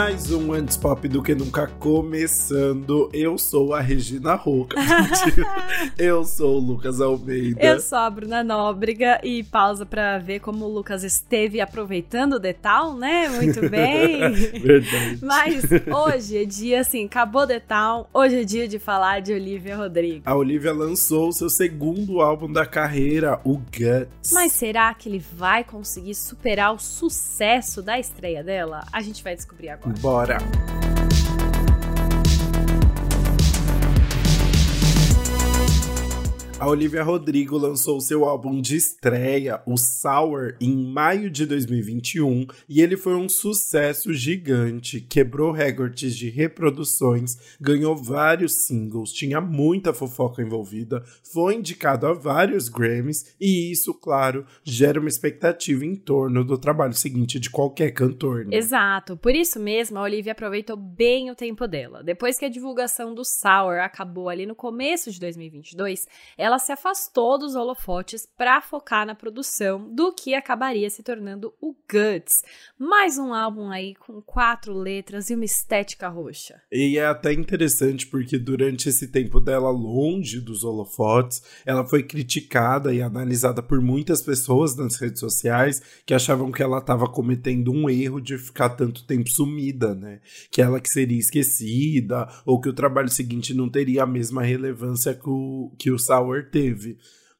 Mais um Antes Pop do que nunca começando. Eu sou a Regina Roca. eu sou o Lucas Almeida. Eu sou a Bruna Nóbrega e pausa para ver como o Lucas esteve aproveitando o Detal, né? Muito bem. Verdade. Mas hoje é dia assim, acabou o Detal, hoje é dia de falar de Olivia Rodrigo. A Olivia lançou o seu segundo álbum da carreira, o Guts. Mas será que ele vai conseguir superar o sucesso da estreia dela? A gente vai descobrir agora. Bora! A Olivia Rodrigo lançou seu álbum de estreia, o Sour, em maio de 2021 e ele foi um sucesso gigante, quebrou recordes de reproduções, ganhou vários singles, tinha muita fofoca envolvida, foi indicado a vários Grammys e isso, claro, gera uma expectativa em torno do trabalho seguinte de qualquer cantor. Né? Exato, por isso mesmo a Olivia aproveitou bem o tempo dela. Depois que a divulgação do Sour acabou ali no começo de 2022, ela ela se afastou dos holofotes para focar na produção do que acabaria se tornando o Guts, mais um álbum aí com quatro letras e uma estética roxa. E é até interessante porque durante esse tempo dela longe dos holofotes, ela foi criticada e analisada por muitas pessoas nas redes sociais que achavam que ela estava cometendo um erro de ficar tanto tempo sumida, né? Que ela que seria esquecida ou que o trabalho seguinte não teria a mesma relevância que o, que o Sour teve.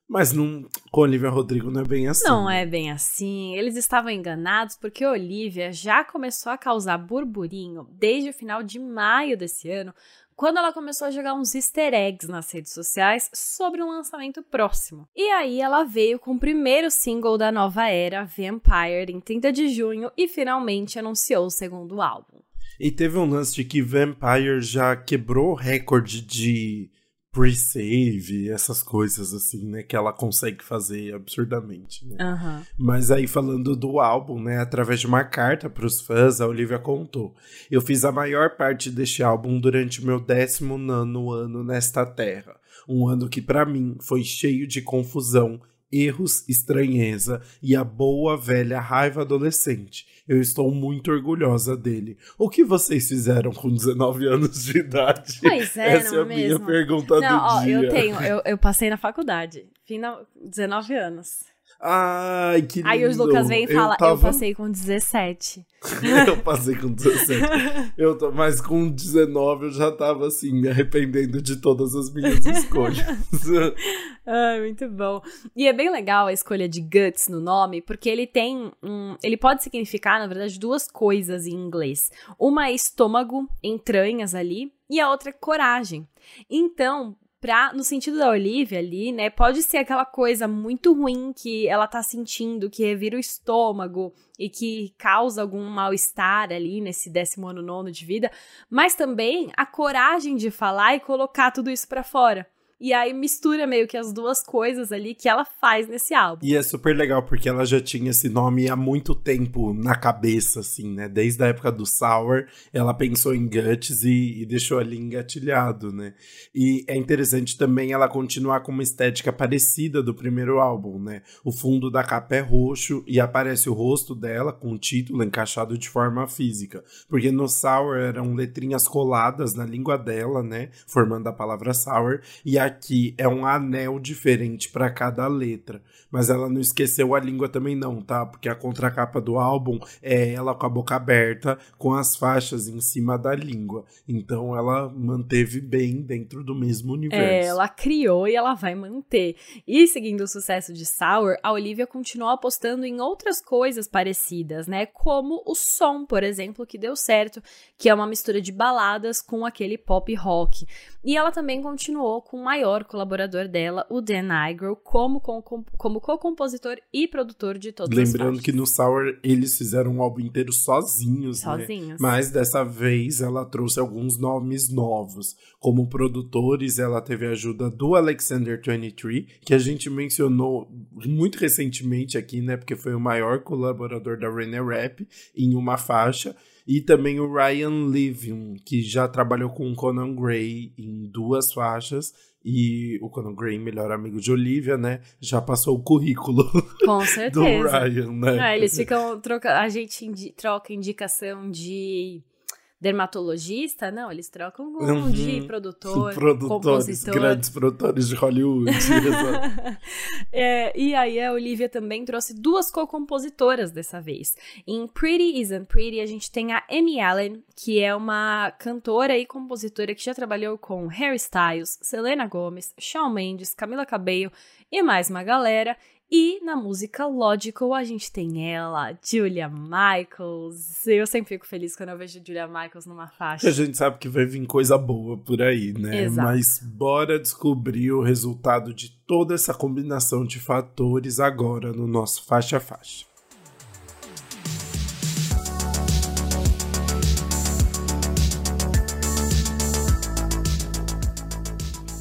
Mas não, com Olivia Rodrigo não é bem assim. Não é bem assim. Eles estavam enganados porque Olivia já começou a causar burburinho desde o final de maio desse ano, quando ela começou a jogar uns easter eggs nas redes sociais sobre um lançamento próximo. E aí ela veio com o primeiro single da nova era, Vampire, em 30 de junho e finalmente anunciou o segundo álbum. E teve um lance de que Vampire já quebrou o recorde de pre-save, essas coisas assim, né, que ela consegue fazer absurdamente, né? Uhum. Mas aí falando do álbum, né, através de uma carta para os fãs, a Olivia contou: "Eu fiz a maior parte deste álbum durante o meu décimo nono ano nesta terra, um ano que para mim foi cheio de confusão, erros, estranheza e a boa velha raiva adolescente. Eu estou muito orgulhosa dele. O que vocês fizeram com 19 anos de idade? Pois é, Essa não é a mesmo? minha pergunta não, do ó, dia. eu tenho, eu, eu passei na faculdade, final, 19 anos. Ai, que lindo. Aí o Lucas vem e fala, eu, tava... passei com 17. eu passei com 17. Eu tô... Mas com 19 eu já tava assim, me arrependendo de todas as minhas escolhas. Ai, muito bom. E é bem legal a escolha de Guts no nome, porque ele tem um. Ele pode significar, na verdade, duas coisas em inglês. Uma é estômago, entranhas ali, e a outra é coragem. Então, pra, no sentido da Olivia ali, né, pode ser aquela coisa muito ruim que ela tá sentindo, que revira o estômago e que causa algum mal-estar ali nesse décimo ano nono de vida, mas também a coragem de falar e colocar tudo isso para fora. E aí mistura meio que as duas coisas ali que ela faz nesse álbum. E é super legal porque ela já tinha esse nome há muito tempo na cabeça, assim, né? Desde a época do Sour, ela pensou em Guts e, e deixou ali engatilhado, né? E é interessante também ela continuar com uma estética parecida do primeiro álbum, né? O fundo da capa é roxo e aparece o rosto dela com o título encaixado de forma física. Porque no Sour eram letrinhas coladas na língua dela, né? Formando a palavra Sour. E a aqui é um anel diferente para cada letra. Mas ela não esqueceu a língua também não, tá? Porque a contracapa do álbum é ela com a boca aberta, com as faixas em cima da língua. Então ela manteve bem dentro do mesmo universo. É, ela criou e ela vai manter. E seguindo o sucesso de Sour, a Olivia continuou apostando em outras coisas parecidas, né? Como o som, por exemplo, que deu certo, que é uma mistura de baladas com aquele pop rock. E ela também continuou com o maior colaborador dela, o Dan Nigro, como, co-compositor e produtor de todas Lembrando as que no Sour eles fizeram um álbum inteiro sozinhos, Sozinhos. Né? Mas dessa vez ela trouxe alguns nomes novos. Como produtores, ela teve a ajuda do Alexander 23, que a gente mencionou muito recentemente aqui, né? Porque foi o maior colaborador da Renee Rap em uma faixa. E também o Ryan Levin, que já trabalhou com o Conan Gray em duas faixas. E o Conan Gray, melhor amigo de Olivia, né? Já passou o currículo Com certeza. do Ryan, né? É, eles ficam trocando. A gente indi troca indicação de dermatologista, não, eles trocam com uhum. de produtor, produtores, compositor. grandes produtores de Hollywood. é, e aí a Olivia também trouxe duas co-compositoras dessa vez. Em Pretty Isn't Pretty, a gente tem a Amy Allen, que é uma cantora e compositora que já trabalhou com Harry Styles, Selena Gomez, Shawn Mendes, Camila Cabello e mais uma galera. E na música Logical a gente tem ela, Julia Michaels. Eu sempre fico feliz quando eu vejo Julia Michaels numa faixa. A gente sabe que vai vir coisa boa por aí, né? Exato. Mas bora descobrir o resultado de toda essa combinação de fatores agora no nosso faixa a faixa.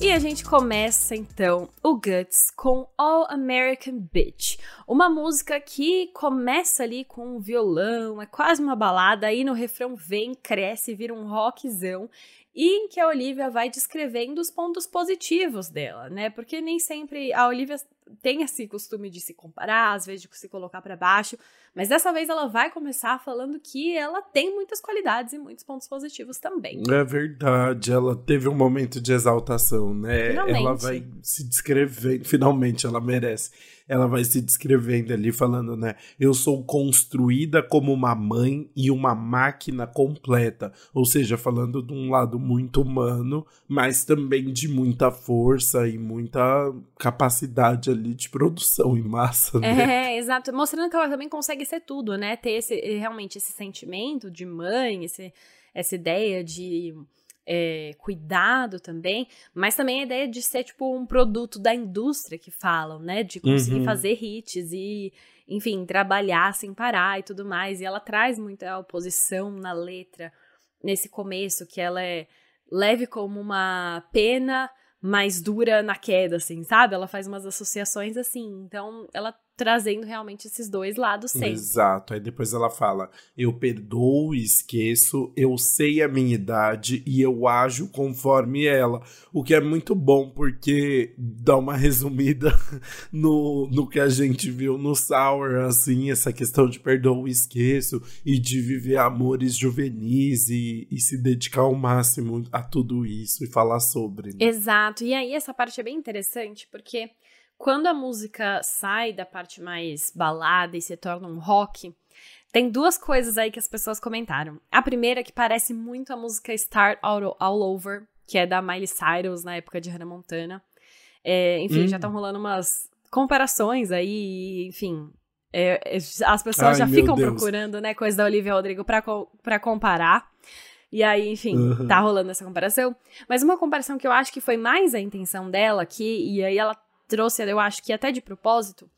E a gente começa então o Guts com All American Bitch, uma música que começa ali com um violão, é quase uma balada, aí no refrão vem, cresce, vira um rockzão e em que a Olivia vai descrevendo os pontos positivos dela, né? Porque nem sempre a Olivia tem esse costume de se comparar, às vezes de se colocar para baixo, mas dessa vez ela vai começar falando que ela tem muitas qualidades e muitos pontos positivos também. É verdade, ela teve um momento de exaltação, né? Finalmente. Ela vai se descrever, finalmente ela merece ela vai se descrevendo ali, falando, né? Eu sou construída como uma mãe e uma máquina completa. Ou seja, falando de um lado muito humano, mas também de muita força e muita capacidade ali de produção em massa, né? É, exato. Mostrando que ela também consegue ser tudo, né? Ter esse, realmente esse sentimento de mãe, esse, essa ideia de é, cuidado também, mas também a ideia de ser, tipo, um produto da indústria que falam, né? De conseguir uhum. fazer hits e, enfim, trabalhar sem parar e tudo mais. E ela traz muita oposição na letra nesse começo, que ela é leve como uma pena, mais dura na queda, assim, sabe? Ela faz umas associações assim. Então, ela trazendo realmente esses dois lados sempre. Exato. Aí depois ela fala: eu perdoo e esqueço, eu sei a minha idade e eu ajo conforme ela. O que é muito bom porque dá uma resumida no, no que a gente viu no Sour, assim, essa questão de perdoo e esqueço e de viver amores juvenis e, e se dedicar ao máximo a tudo isso e falar sobre. Né? Exato. E aí essa parte é bem interessante porque quando a música sai da parte mais balada e se torna um rock, tem duas coisas aí que as pessoas comentaram. A primeira é que parece muito a música Start All, All Over, que é da Miley Cyrus na época de Hannah Montana. É, enfim, hum. já estão rolando umas comparações aí, enfim. É, é as pessoas Ai, já ficam Deus. procurando, né, coisa da Olivia Rodrigo pra, pra comparar. E aí, enfim, uhum. tá rolando essa comparação. Mas uma comparação que eu acho que foi mais a intenção dela aqui, e aí ela trouxe, eu acho que até de propósito,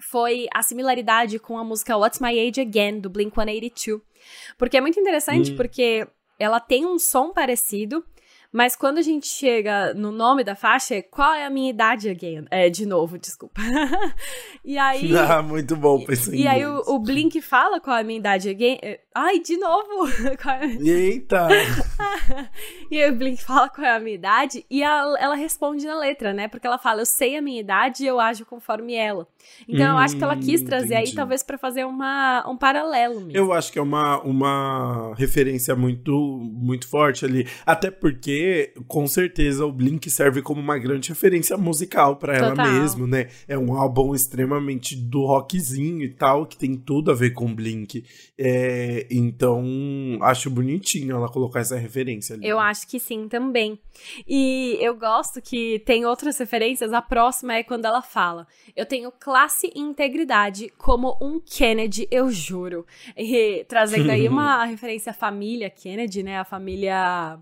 foi a similaridade com a música What's My Age Again, do Blink-182. Porque é muito interessante, hum. porque ela tem um som parecido, mas quando a gente chega no nome da faixa, é qual é a minha idade again? É, de novo, desculpa. e aí. Ah, muito bom, E aí o, o, Blink fala qual é a minha idade again. É, ai, de novo! É Eita! e aí o Blink fala qual é a minha idade e ela, ela responde na letra, né? Porque ela fala, eu sei a minha idade e eu ajo conforme ela. Então hum, eu acho que ela quis trazer entendi. aí, talvez, para fazer uma, um paralelo mesmo. Eu acho que é uma, uma referência muito, muito forte ali. Até porque com certeza o Blink serve como uma grande referência musical para ela mesmo, né? É um álbum extremamente do rockzinho e tal, que tem tudo a ver com Blink. É, então, acho bonitinho ela colocar essa referência ali. Eu acho que sim também. E eu gosto que tem outras referências. A próxima é quando ela fala: Eu tenho classe e integridade como um Kennedy, eu juro. E trazendo aí uma referência à família Kennedy, né? A família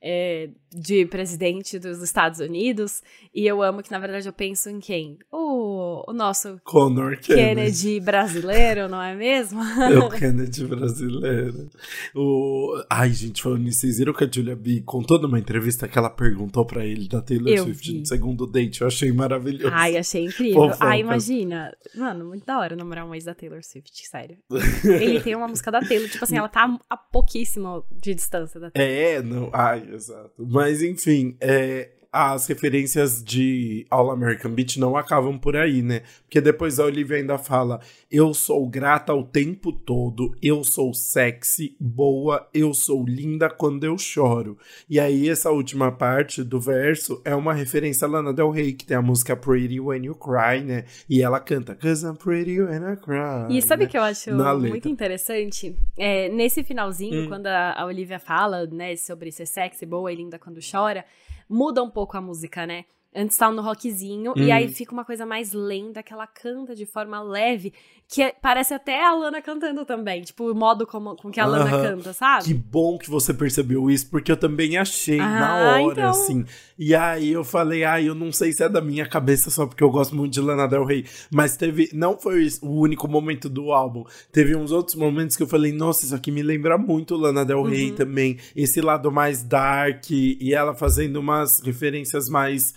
é, de presidente dos Estados Unidos. E eu amo que, na verdade, eu penso em quem? O, o nosso Conor Kennedy. Kennedy brasileiro, não é mesmo? É o Kennedy brasileiro. O... Ai, gente, falando nisso, vocês viram que a Julia B contou numa entrevista que ela perguntou pra ele da Taylor eu Swift vi. no segundo date. Eu achei maravilhoso. Ai, achei incrível. Ai, imagina. Mano, muito da hora namorar um ex da Taylor Swift, sério. ele tem uma música da Taylor, tipo assim, ela tá a pouquíssimo de distância da Taylor. É, não. Ai, exato. Mas enfim, é, as referências de All American Beach não acabam por aí, né? Porque depois a Olivia ainda fala: Eu sou grata o tempo todo, eu sou sexy, boa, eu sou linda quando eu choro. E aí, essa última parte do verso é uma referência a Lana Del Rey, que tem a música Pretty When You Cry, né? E ela canta Cause I'm pretty when I cry. E sabe o né? que eu acho muito interessante? É, nesse finalzinho, hum. quando a, a Olivia fala, né, sobre ser sexy, boa e linda quando chora, muda um pouco a música, né? Antes tava no rockzinho, hum. e aí fica uma coisa mais lenta, que ela canta de forma leve, que é, parece até a Lana cantando também. Tipo, o modo como, com que a Lana canta, sabe? Que bom que você percebeu isso, porque eu também achei ah, na hora, então... assim. E aí eu falei, ah, eu não sei se é da minha cabeça só porque eu gosto muito de Lana Del Rey. Mas teve. Não foi o único momento do álbum. Teve uns outros momentos que eu falei, nossa, isso aqui me lembra muito Lana Del Rey uhum. também. Esse lado mais dark, e ela fazendo umas referências mais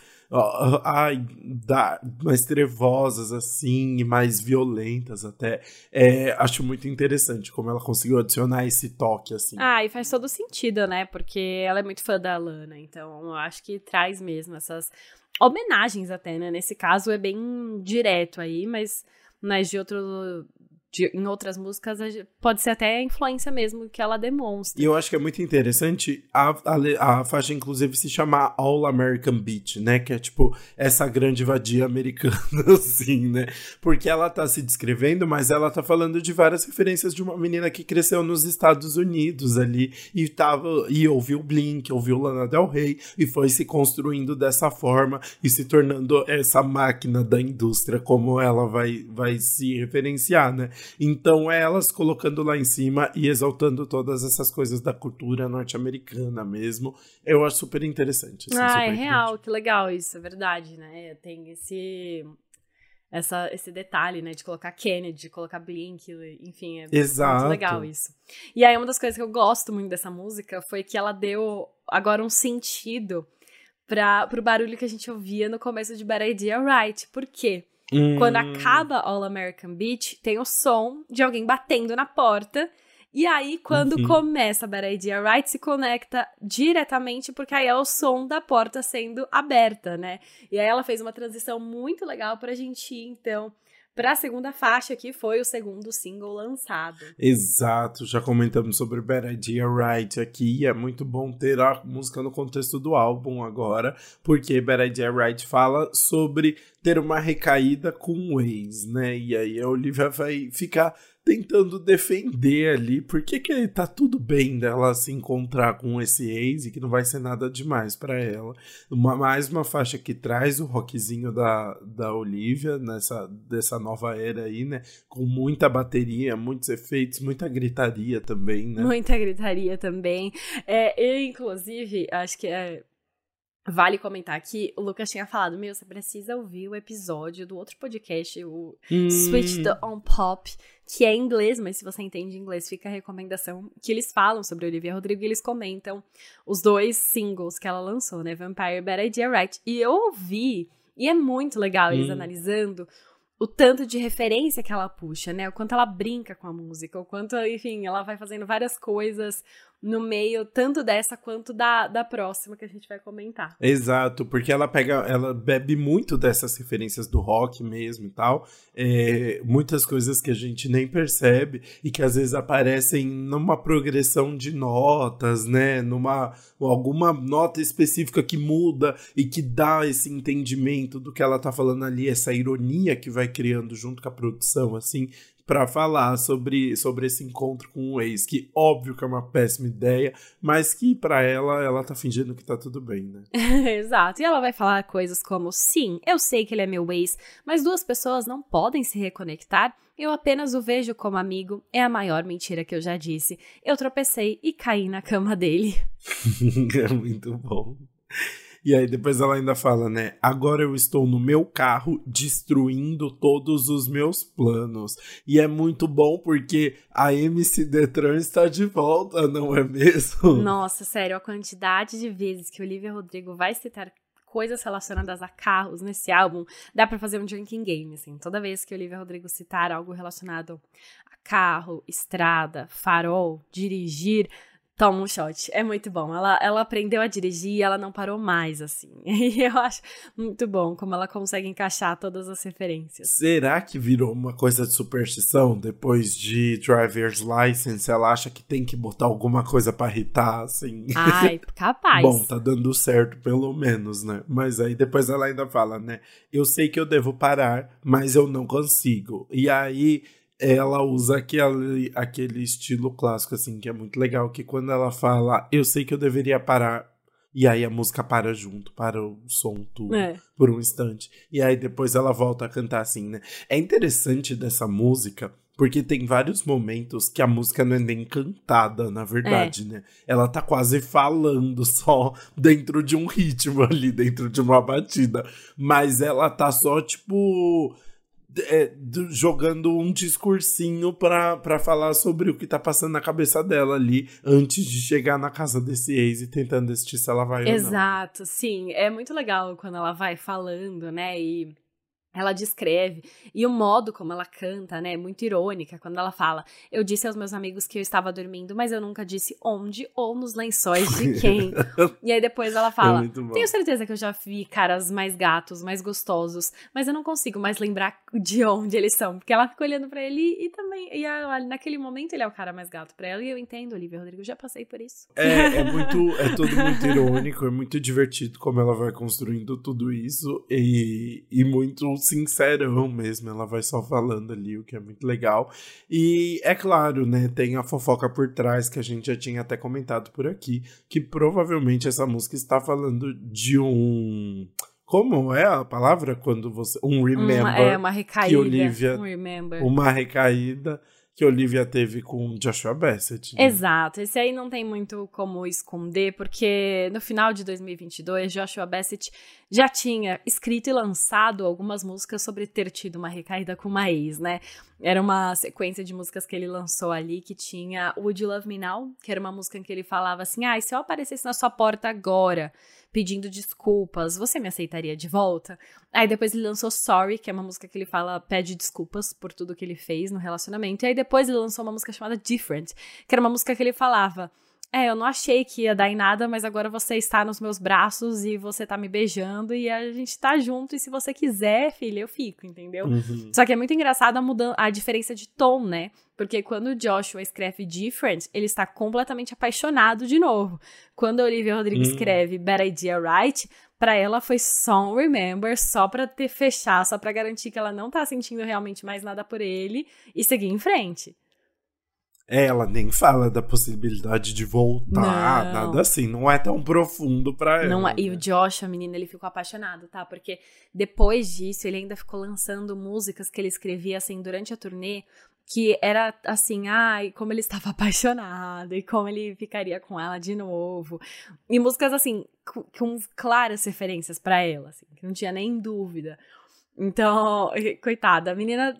ai, mais trevosas, assim, mais violentas até. É, acho muito interessante como ela conseguiu adicionar esse toque, assim. Ah, e faz todo sentido, né? Porque ela é muito fã da Lana, então eu acho que traz mesmo essas homenagens até, né? Nesse caso é bem direto aí, mas, mas de outro de, em outras músicas pode ser até a influência mesmo que ela demonstra. E eu acho que é muito interessante a, a, a faixa, inclusive, se chamar All American Beach, né? Que é tipo essa grande vadia americana, assim, né? Porque ela tá se descrevendo, mas ela tá falando de várias referências de uma menina que cresceu nos Estados Unidos ali e tava e ouviu Blink, ouviu Lana Del Rey e foi se construindo dessa forma e se tornando essa máquina da indústria como ela vai, vai se referenciar, né? Então, é elas colocando lá em cima e exaltando todas essas coisas da cultura norte-americana mesmo, eu acho super interessante. Assim, ah, é real, que legal isso, é verdade, né? Tem esse essa, esse detalhe, né, de colocar Kennedy, de colocar Blink, enfim, é Exato. muito legal isso. E aí uma das coisas que eu gosto muito dessa música foi que ela deu agora um sentido para pro barulho que a gente ouvia no começo de Bad Idea Right. Por quê? Hum. Quando acaba All American Beach, tem o som de alguém batendo na porta. E aí, quando uhum. começa a Bad Idea Right, se conecta diretamente, porque aí é o som da porta sendo aberta, né? E aí ela fez uma transição muito legal pra gente ir, então, para a segunda faixa, que foi o segundo single lançado. Exato, já comentamos sobre Bad Idea Right aqui, é muito bom ter a música no contexto do álbum agora, porque Bad Idea Right fala sobre ter uma recaída com o ex, né? E aí a Olivia vai ficar tentando defender ali porque que tá tudo bem dela se encontrar com esse ex e que não vai ser nada demais para ela. Uma, mais uma faixa que traz o rockzinho da, da Olivia nessa dessa nova era aí, né? Com muita bateria, muitos efeitos, muita gritaria também, né? Muita gritaria também. É, eu, inclusive, acho que é Vale comentar que o Lucas tinha falado: Meu, você precisa ouvir o episódio do outro podcast, o hum. Switch the On Pop, que é em inglês, mas se você entende inglês, fica a recomendação que eles falam sobre Olivia Rodrigo e eles comentam os dois singles que ela lançou, né? Vampire Bad Idea Right. E eu ouvi, e é muito legal eles hum. analisando o tanto de referência que ela puxa, né? O quanto ela brinca com a música, o quanto, enfim, ela vai fazendo várias coisas no meio, tanto dessa quanto da, da próxima que a gente vai comentar. Exato, porque ela pega, ela bebe muito dessas referências do rock mesmo e tal. É, muitas coisas que a gente nem percebe e que às vezes aparecem numa progressão de notas, né? Numa alguma nota específica que muda e que dá esse entendimento do que ela tá falando ali, essa ironia que vai criando junto com a produção, assim para falar sobre, sobre esse encontro com o ex, que óbvio que é uma péssima ideia, mas que para ela ela tá fingindo que tá tudo bem, né? Exato. E ela vai falar coisas como: "Sim, eu sei que ele é meu ex, mas duas pessoas não podem se reconectar. Eu apenas o vejo como amigo. É a maior mentira que eu já disse. Eu tropecei e caí na cama dele." é muito bom. E aí depois ela ainda fala, né? Agora eu estou no meu carro destruindo todos os meus planos. E é muito bom porque a MC Detran está de volta, não é mesmo? Nossa, sério, a quantidade de vezes que Olivia Rodrigo vai citar coisas relacionadas a carros nesse álbum, dá para fazer um drinking game, assim. Toda vez que Olivia Rodrigo citar algo relacionado a carro, estrada, farol, dirigir, toma um shot. É muito bom. Ela, ela aprendeu a dirigir e ela não parou mais, assim. E eu acho muito bom como ela consegue encaixar todas as referências. Será que virou uma coisa de superstição? Depois de Driver's License, ela acha que tem que botar alguma coisa para irritar, assim? Ai, capaz. bom, tá dando certo, pelo menos, né? Mas aí depois ela ainda fala, né? Eu sei que eu devo parar, mas eu não consigo. E aí ela usa aquele, aquele estilo clássico, assim, que é muito legal, que quando ela fala, eu sei que eu deveria parar, e aí a música para junto, para o som tudo, é. por um instante. E aí depois ela volta a cantar assim, né? É interessante dessa música, porque tem vários momentos que a música não é nem cantada, na verdade, é. né? Ela tá quase falando só dentro de um ritmo ali, dentro de uma batida. Mas ela tá só, tipo é, jogando um discursinho para falar sobre o que tá passando na cabeça dela ali antes de chegar na casa desse ex e tentando decidir se ela vai Exato, sim. É muito legal quando ela vai falando, né? E ela descreve e o modo como ela canta, né, é muito irônica quando ela fala: "Eu disse aos meus amigos que eu estava dormindo, mas eu nunca disse onde ou nos lençóis de quem". e aí depois ela fala: é "Tenho certeza que eu já vi caras mais gatos, mais gostosos, mas eu não consigo mais lembrar de onde eles são", porque ela fica olhando para ele e também e naquele momento ele é o cara mais gato para ela e eu entendo, Olivia Rodrigo, já passei por isso. É, é muito é tudo muito irônico, é muito divertido como ela vai construindo tudo isso e, e muito sincerão mesmo, ela vai só falando ali, o que é muito legal. E é claro, né, tem a fofoca por trás que a gente já tinha até comentado por aqui, que provavelmente essa música está falando de um como é a palavra quando você um remember uma, é uma recaída, Olivia, um remember. uma recaída que Olivia teve com Joshua Bassett. Né? Exato, esse aí não tem muito como esconder, porque no final de 2022, Joshua Bassett já tinha escrito e lançado algumas músicas sobre ter tido uma recaída com uma ex, né? Era uma sequência de músicas que ele lançou ali que tinha Would You Love Me Now, que era uma música em que ele falava assim: ah, se eu aparecesse na sua porta agora pedindo desculpas, você me aceitaria de volta? Aí depois ele lançou Sorry, que é uma música que ele fala, pede desculpas por tudo que ele fez no relacionamento. E aí depois ele lançou uma música chamada Different, que era uma música que ele falava. É, eu não achei que ia dar em nada, mas agora você está nos meus braços e você tá me beijando e a gente tá junto. E se você quiser, filha, eu fico, entendeu? Uhum. Só que é muito engraçado a, mudança, a diferença de tom, né? Porque quando o Joshua escreve Different, ele está completamente apaixonado de novo. Quando a Olivia Rodrigo uhum. escreve Bad Idea Right, para ela foi só um remember, só pra ter fechar, só pra garantir que ela não tá sentindo realmente mais nada por ele e seguir em frente. Ela nem fala da possibilidade de voltar, não. nada assim. Não é tão profundo pra ela. Não é. E o Josh, a menina, ele ficou apaixonado, tá? Porque depois disso, ele ainda ficou lançando músicas que ele escrevia, assim, durante a turnê, que era assim, ai, como ele estava apaixonado e como ele ficaria com ela de novo. E músicas, assim, com, com claras referências para ela, assim, que não tinha nem dúvida. Então, coitada, a menina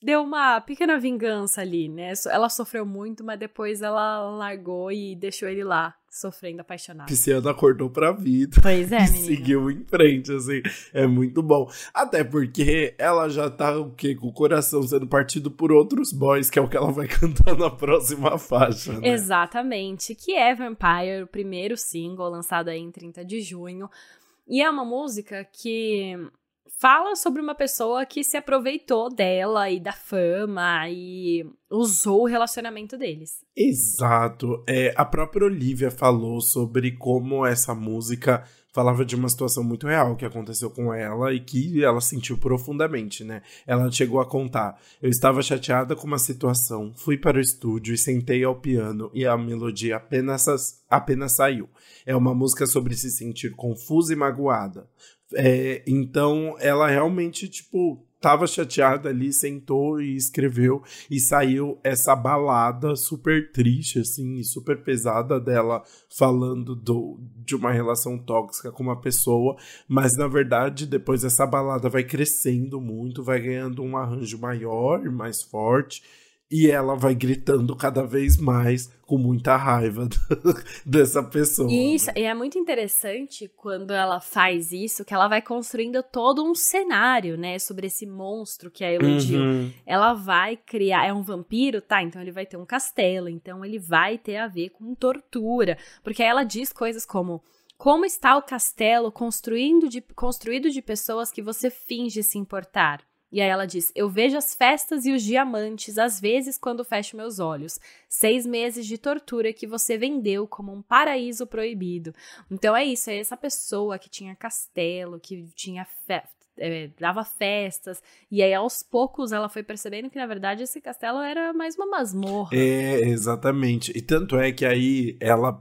deu uma pequena vingança ali, né? Ela sofreu muito, mas depois ela largou e deixou ele lá, sofrendo apaixonado. Pisciano acordou pra vida. Pois é, e seguiu em frente, assim. É muito bom. Até porque ela já tá, o quê? Com o coração sendo partido por outros boys, que é o que ela vai cantar na próxima faixa, né? Exatamente. Que é Vampire, o primeiro single lançado aí em 30 de junho. E é uma música que fala sobre uma pessoa que se aproveitou dela e da fama e usou o relacionamento deles. Exato. É, a própria Olivia falou sobre como essa música falava de uma situação muito real que aconteceu com ela e que ela sentiu profundamente, né? Ela chegou a contar: Eu estava chateada com uma situação, fui para o estúdio e sentei ao piano e a melodia apenas, apenas saiu. É uma música sobre se sentir confusa e magoada. É, então ela realmente, tipo, tava chateada ali, sentou e escreveu e saiu essa balada super triste, assim, super pesada dela falando do, de uma relação tóxica com uma pessoa, mas na verdade depois essa balada vai crescendo muito, vai ganhando um arranjo maior e mais forte e ela vai gritando cada vez mais com muita raiva dessa pessoa. Isso, e é muito interessante quando ela faz isso, que ela vai construindo todo um cenário, né, sobre esse monstro que a iludiu. Uhum. Ela vai criar, é um vampiro, tá? Então ele vai ter um castelo, então ele vai ter a ver com tortura, porque aí ela diz coisas como como está o castelo construindo de, construído de pessoas que você finge se importar? E aí ela diz: Eu vejo as festas e os diamantes às vezes quando fecho meus olhos. Seis meses de tortura que você vendeu como um paraíso proibido. Então é isso, é essa pessoa que tinha castelo, que tinha é, dava festas, e aí aos poucos ela foi percebendo que na verdade esse castelo era mais uma masmorra. É, exatamente. E tanto é que aí ela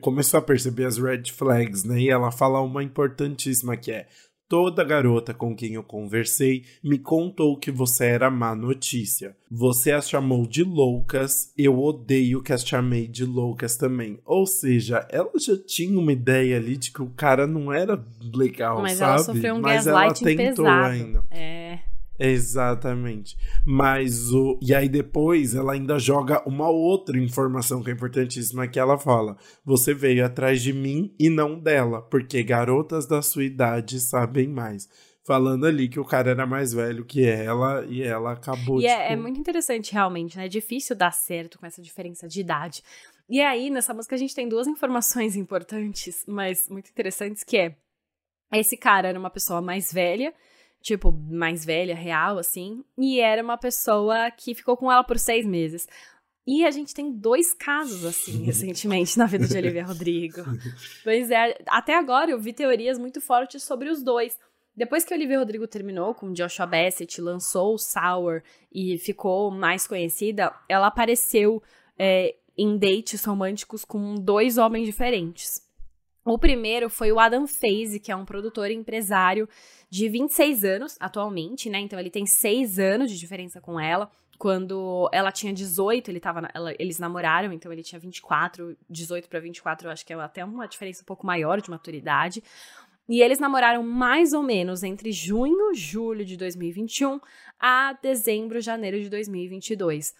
começou a perceber as red flags, né? E ela fala uma importantíssima que é Toda garota com quem eu conversei me contou que você era má notícia. Você as chamou de loucas, eu odeio que as chamei de loucas também. Ou seja, ela já tinha uma ideia ali de que o cara não era legal, Mas sabe? Ela sofreu um Mas ela tentou pesado. ainda. É. Exatamente. Mas o. E aí depois ela ainda joga uma outra informação que é importantíssima que ela fala: Você veio atrás de mim e não dela, porque garotas da sua idade sabem mais. Falando ali que o cara era mais velho que ela e ela acabou E é, tipo... é, é muito interessante, realmente, né? É difícil dar certo com essa diferença de idade. E aí, nessa música, a gente tem duas informações importantes, mas muito interessantes, que é esse cara era uma pessoa mais velha tipo, mais velha, real, assim. E era uma pessoa que ficou com ela por seis meses. E a gente tem dois casos, assim, recentemente na vida de Olivia Rodrigo. Pois é, até agora eu vi teorias muito fortes sobre os dois. Depois que Olivia Rodrigo terminou com Joshua Bassett, lançou o Sour e ficou mais conhecida, ela apareceu é, em dates românticos com dois homens diferentes. O primeiro foi o Adam Faze, que é um produtor e empresário de 26 anos atualmente, né? Então ele tem 6 anos de diferença com ela. Quando ela tinha 18, ele tava, ela, eles namoraram, então ele tinha 24, 18 para 24, eu acho que é até uma diferença um pouco maior de maturidade. E eles namoraram mais ou menos entre junho, julho de 2021 a dezembro, janeiro de 2022.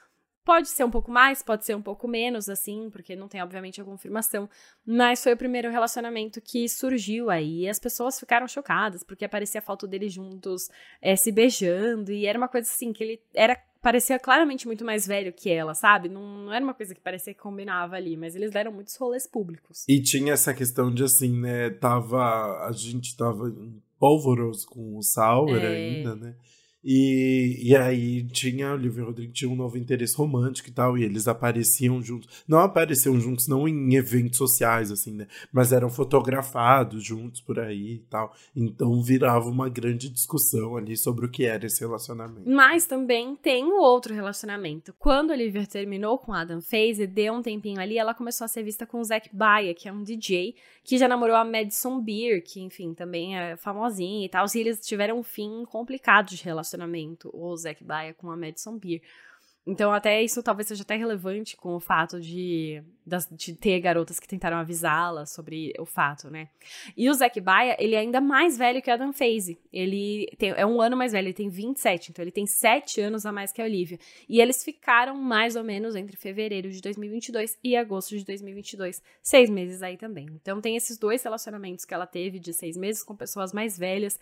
Pode ser um pouco mais, pode ser um pouco menos, assim, porque não tem, obviamente, a confirmação. Mas foi o primeiro relacionamento que surgiu aí. E as pessoas ficaram chocadas, porque aparecia a foto deles juntos é, se beijando. E era uma coisa assim, que ele era. Parecia claramente muito mais velho que ela, sabe? Não, não era uma coisa que parecia que combinava ali, mas eles deram muitos rolês públicos. E tinha essa questão de assim, né? Tava. A gente tava polvoroso com o Sauer é... ainda, né? E, e aí tinha, Olivia Rodrigo tinha um novo interesse romântico e tal, e eles apareciam juntos. Não apareciam juntos, não em eventos sociais, assim, né? Mas eram fotografados juntos por aí e tal. Então virava uma grande discussão ali sobre o que era esse relacionamento. Mas também tem o outro relacionamento. Quando Olivia terminou com Adam Faze, deu um tempinho ali, ela começou a ser vista com o Zac Baia, que é um DJ, que já namorou a Madison Beer, que, enfim, também é famosinha e tal. E eles tiveram um fim complicado de relacionamento relacionamento, o Zac Baia com a Madison Beer. Então, até isso talvez seja até relevante com o fato de, de ter garotas que tentaram avisá-la sobre o fato, né? E o Zac Baia, ele é ainda mais velho que o Adam Faze. Ele tem, é um ano mais velho, ele tem 27, então ele tem 7 anos a mais que a Olivia. E eles ficaram mais ou menos entre fevereiro de 2022 e agosto de 2022. Seis meses aí também. Então, tem esses dois relacionamentos que ela teve de seis meses com pessoas mais velhas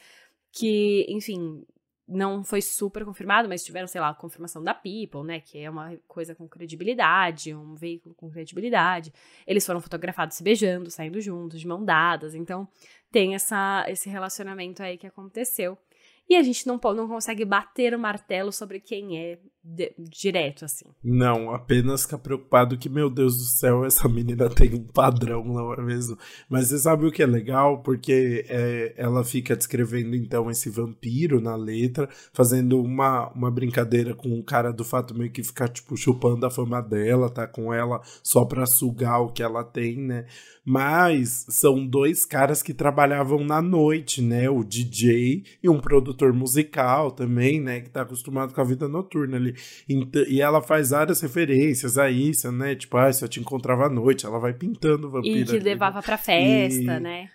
que, enfim, não foi super confirmado, mas tiveram, sei lá, confirmação da People, né? Que é uma coisa com credibilidade, um veículo com credibilidade. Eles foram fotografados se beijando, saindo juntos, de mão dadas. Então, tem essa, esse relacionamento aí que aconteceu. E a gente não, não consegue bater o martelo sobre quem é de, direto, assim. Não, apenas ficar preocupado que, meu Deus do céu, essa menina tem um padrão, não é mesmo? Mas você sabe o que é legal? Porque é, ela fica descrevendo, então, esse vampiro na letra, fazendo uma, uma brincadeira com o cara do fato meio que ficar, tipo, chupando a fama dela, tá com ela só pra sugar o que ela tem, né? Mas são dois caras que trabalhavam na noite, né? O DJ e um produtor musical também, né? Que tá acostumado com a vida noturna ali. E ela faz várias referências a isso, né? Tipo, ah, se eu te encontrava à noite, ela vai pintando o vampiro. E que ali, levava pra festa, e... né?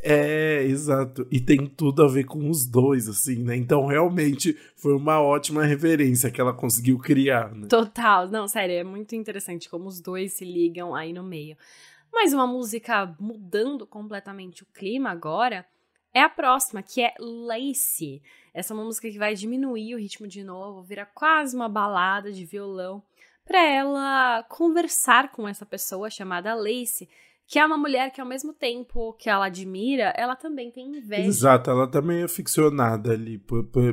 É, exato. E tem tudo a ver com os dois, assim, né? Então, realmente, foi uma ótima referência que ela conseguiu criar, né? Total. Não, sério, é muito interessante como os dois se ligam aí no meio. Mas uma música mudando completamente o clima agora é a próxima, que é Lace. Essa é uma música que vai diminuir o ritmo de novo, vira quase uma balada de violão, para ela conversar com essa pessoa chamada Lace, que é uma mulher que ao mesmo tempo que ela admira, ela também tem inveja. Exato, ela também é ficcionada ali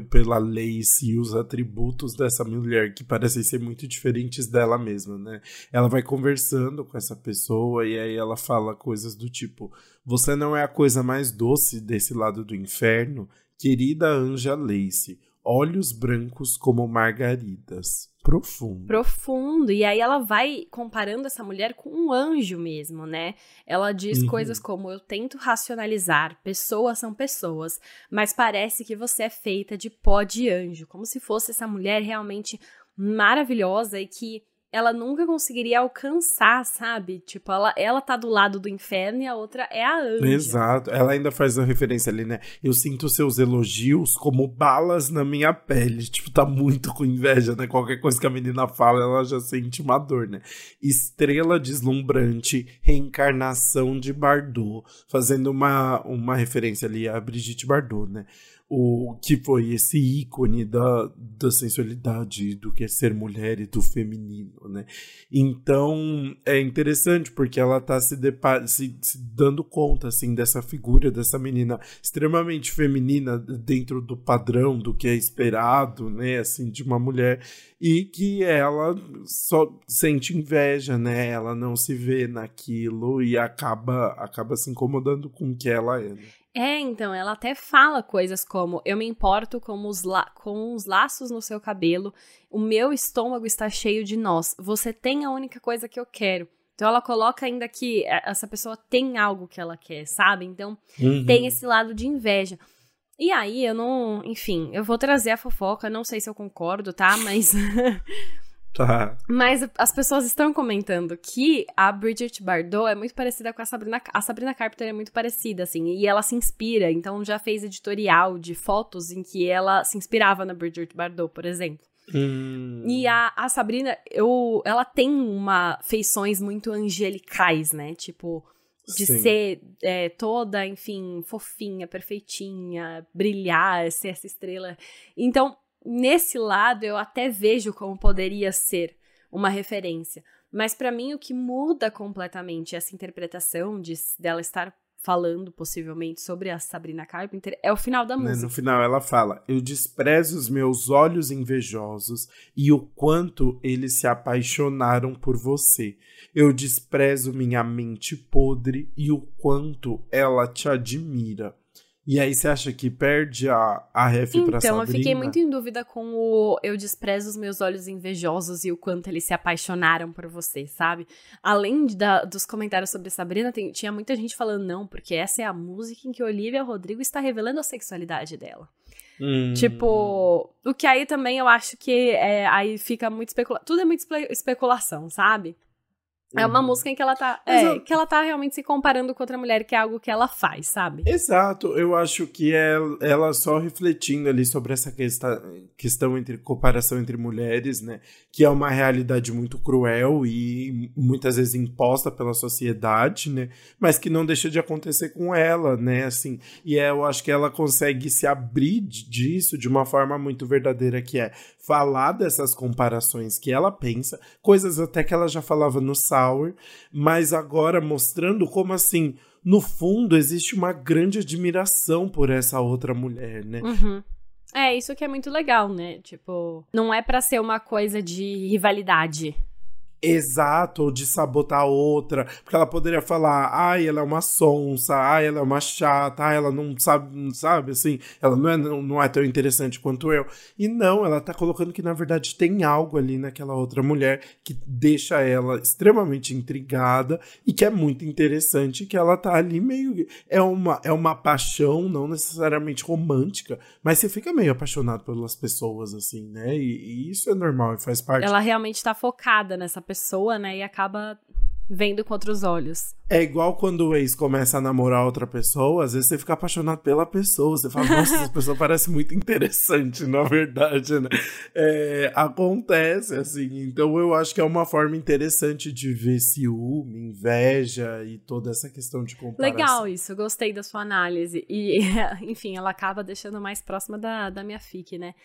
pela Lace e os atributos dessa mulher que parecem ser muito diferentes dela mesma, né? Ela vai conversando com essa pessoa e aí ela fala coisas do tipo: "Você não é a coisa mais doce desse lado do inferno, querida Anja Lace, olhos brancos como margaridas." Profundo. Profundo. E aí ela vai comparando essa mulher com um anjo mesmo, né? Ela diz uhum. coisas como: Eu tento racionalizar, pessoas são pessoas, mas parece que você é feita de pó de anjo. Como se fosse essa mulher realmente maravilhosa e que ela nunca conseguiria alcançar, sabe? Tipo, ela, ela tá do lado do inferno e a outra é a anja. Exato. Ela ainda faz uma referência ali, né? Eu sinto seus elogios como balas na minha pele. Tipo, tá muito com inveja, né? Qualquer coisa que a menina fala, ela já sente uma dor, né? Estrela deslumbrante, reencarnação de Bardot. Fazendo uma, uma referência ali a Brigitte Bardot, né? O que foi esse ícone da, da sensualidade, do que é ser mulher e do feminino, né? Então é interessante porque ela tá se, se, se, dando conta assim dessa figura dessa menina extremamente feminina dentro do padrão do que é esperado, né? Assim de uma mulher e que ela só sente inveja, né? Ela não se vê naquilo e acaba acaba se incomodando com o que ela é. Né? É, então, ela até fala coisas como: Eu me importo com os, com os laços no seu cabelo, o meu estômago está cheio de nós, você tem a única coisa que eu quero. Então ela coloca ainda que essa pessoa tem algo que ela quer, sabe? Então uhum. tem esse lado de inveja. E aí eu não. Enfim, eu vou trazer a fofoca, não sei se eu concordo, tá? Mas. Tá. Mas as pessoas estão comentando que a Bridget Bardot é muito parecida com a Sabrina. A Sabrina Carpenter é muito parecida, assim, e ela se inspira. Então já fez editorial de fotos em que ela se inspirava na Bridget Bardot, por exemplo. Hum. E a, a Sabrina, eu, ela tem uma feições muito angelicais, né? Tipo, de Sim. ser é, toda, enfim, fofinha, perfeitinha, brilhar, ser essa estrela. Então, nesse lado eu até vejo como poderia ser uma referência. Mas para mim o que muda completamente essa interpretação de dela estar falando possivelmente sobre a Sabrina Carpenter é o final da né, música. No final ela fala: "Eu desprezo os meus olhos invejosos e o quanto eles se apaixonaram por você. Eu desprezo minha mente podre e o quanto ela te admira." E aí você acha que perde a, a ref então, pra Sabrina? Então, eu fiquei muito em dúvida com o Eu Desprezo os Meus Olhos Invejosos e o quanto eles se apaixonaram por você, sabe? Além de, da, dos comentários sobre Sabrina, tem, tinha muita gente falando não, porque essa é a música em que Olivia Rodrigo está revelando a sexualidade dela. Hum. Tipo, o que aí também eu acho que é, aí fica muito especulação. Tudo é muito espe especulação, sabe? É uma uhum. música em que ela tá. É, que ela tá realmente se comparando com outra mulher, que é algo que ela faz, sabe? Exato. Eu acho que é ela só refletindo ali sobre essa questão, questão entre comparação entre mulheres, né? Que é uma realidade muito cruel e muitas vezes imposta pela sociedade, né? Mas que não deixa de acontecer com ela, né? Assim, e é, eu acho que ela consegue se abrir disso de uma forma muito verdadeira, que é falar dessas comparações que ela pensa, coisas até que ela já falava no Sour, mas agora mostrando como assim, no fundo existe uma grande admiração por essa outra mulher, né? Uhum. É, isso que é muito legal, né? Tipo, não é para ser uma coisa de rivalidade exato ou de sabotar outra, porque ela poderia falar, ai, ela é uma sonsa, ai, ela é uma chata, ai, ela não sabe, não sabe, assim, ela não é, não é tão interessante quanto eu. E não, ela tá colocando que na verdade tem algo ali naquela outra mulher que deixa ela extremamente intrigada e que é muito interessante que ela tá ali meio é uma é uma paixão não necessariamente romântica, mas você fica meio apaixonado pelas pessoas assim, né? E, e isso é normal e faz parte. Ela realmente tá focada nessa pessoa pessoa, né? E acaba vendo com outros olhos. É igual quando o ex começa a namorar outra pessoa, às vezes você fica apaixonado pela pessoa. Você fala, nossa, essa pessoa parece muito interessante, na verdade, né? É, acontece, assim. Então eu acho que é uma forma interessante de ver ciúme, inveja e toda essa questão de comparação. Legal isso, gostei da sua análise. E, enfim, ela acaba deixando mais próxima da, da minha fic, né?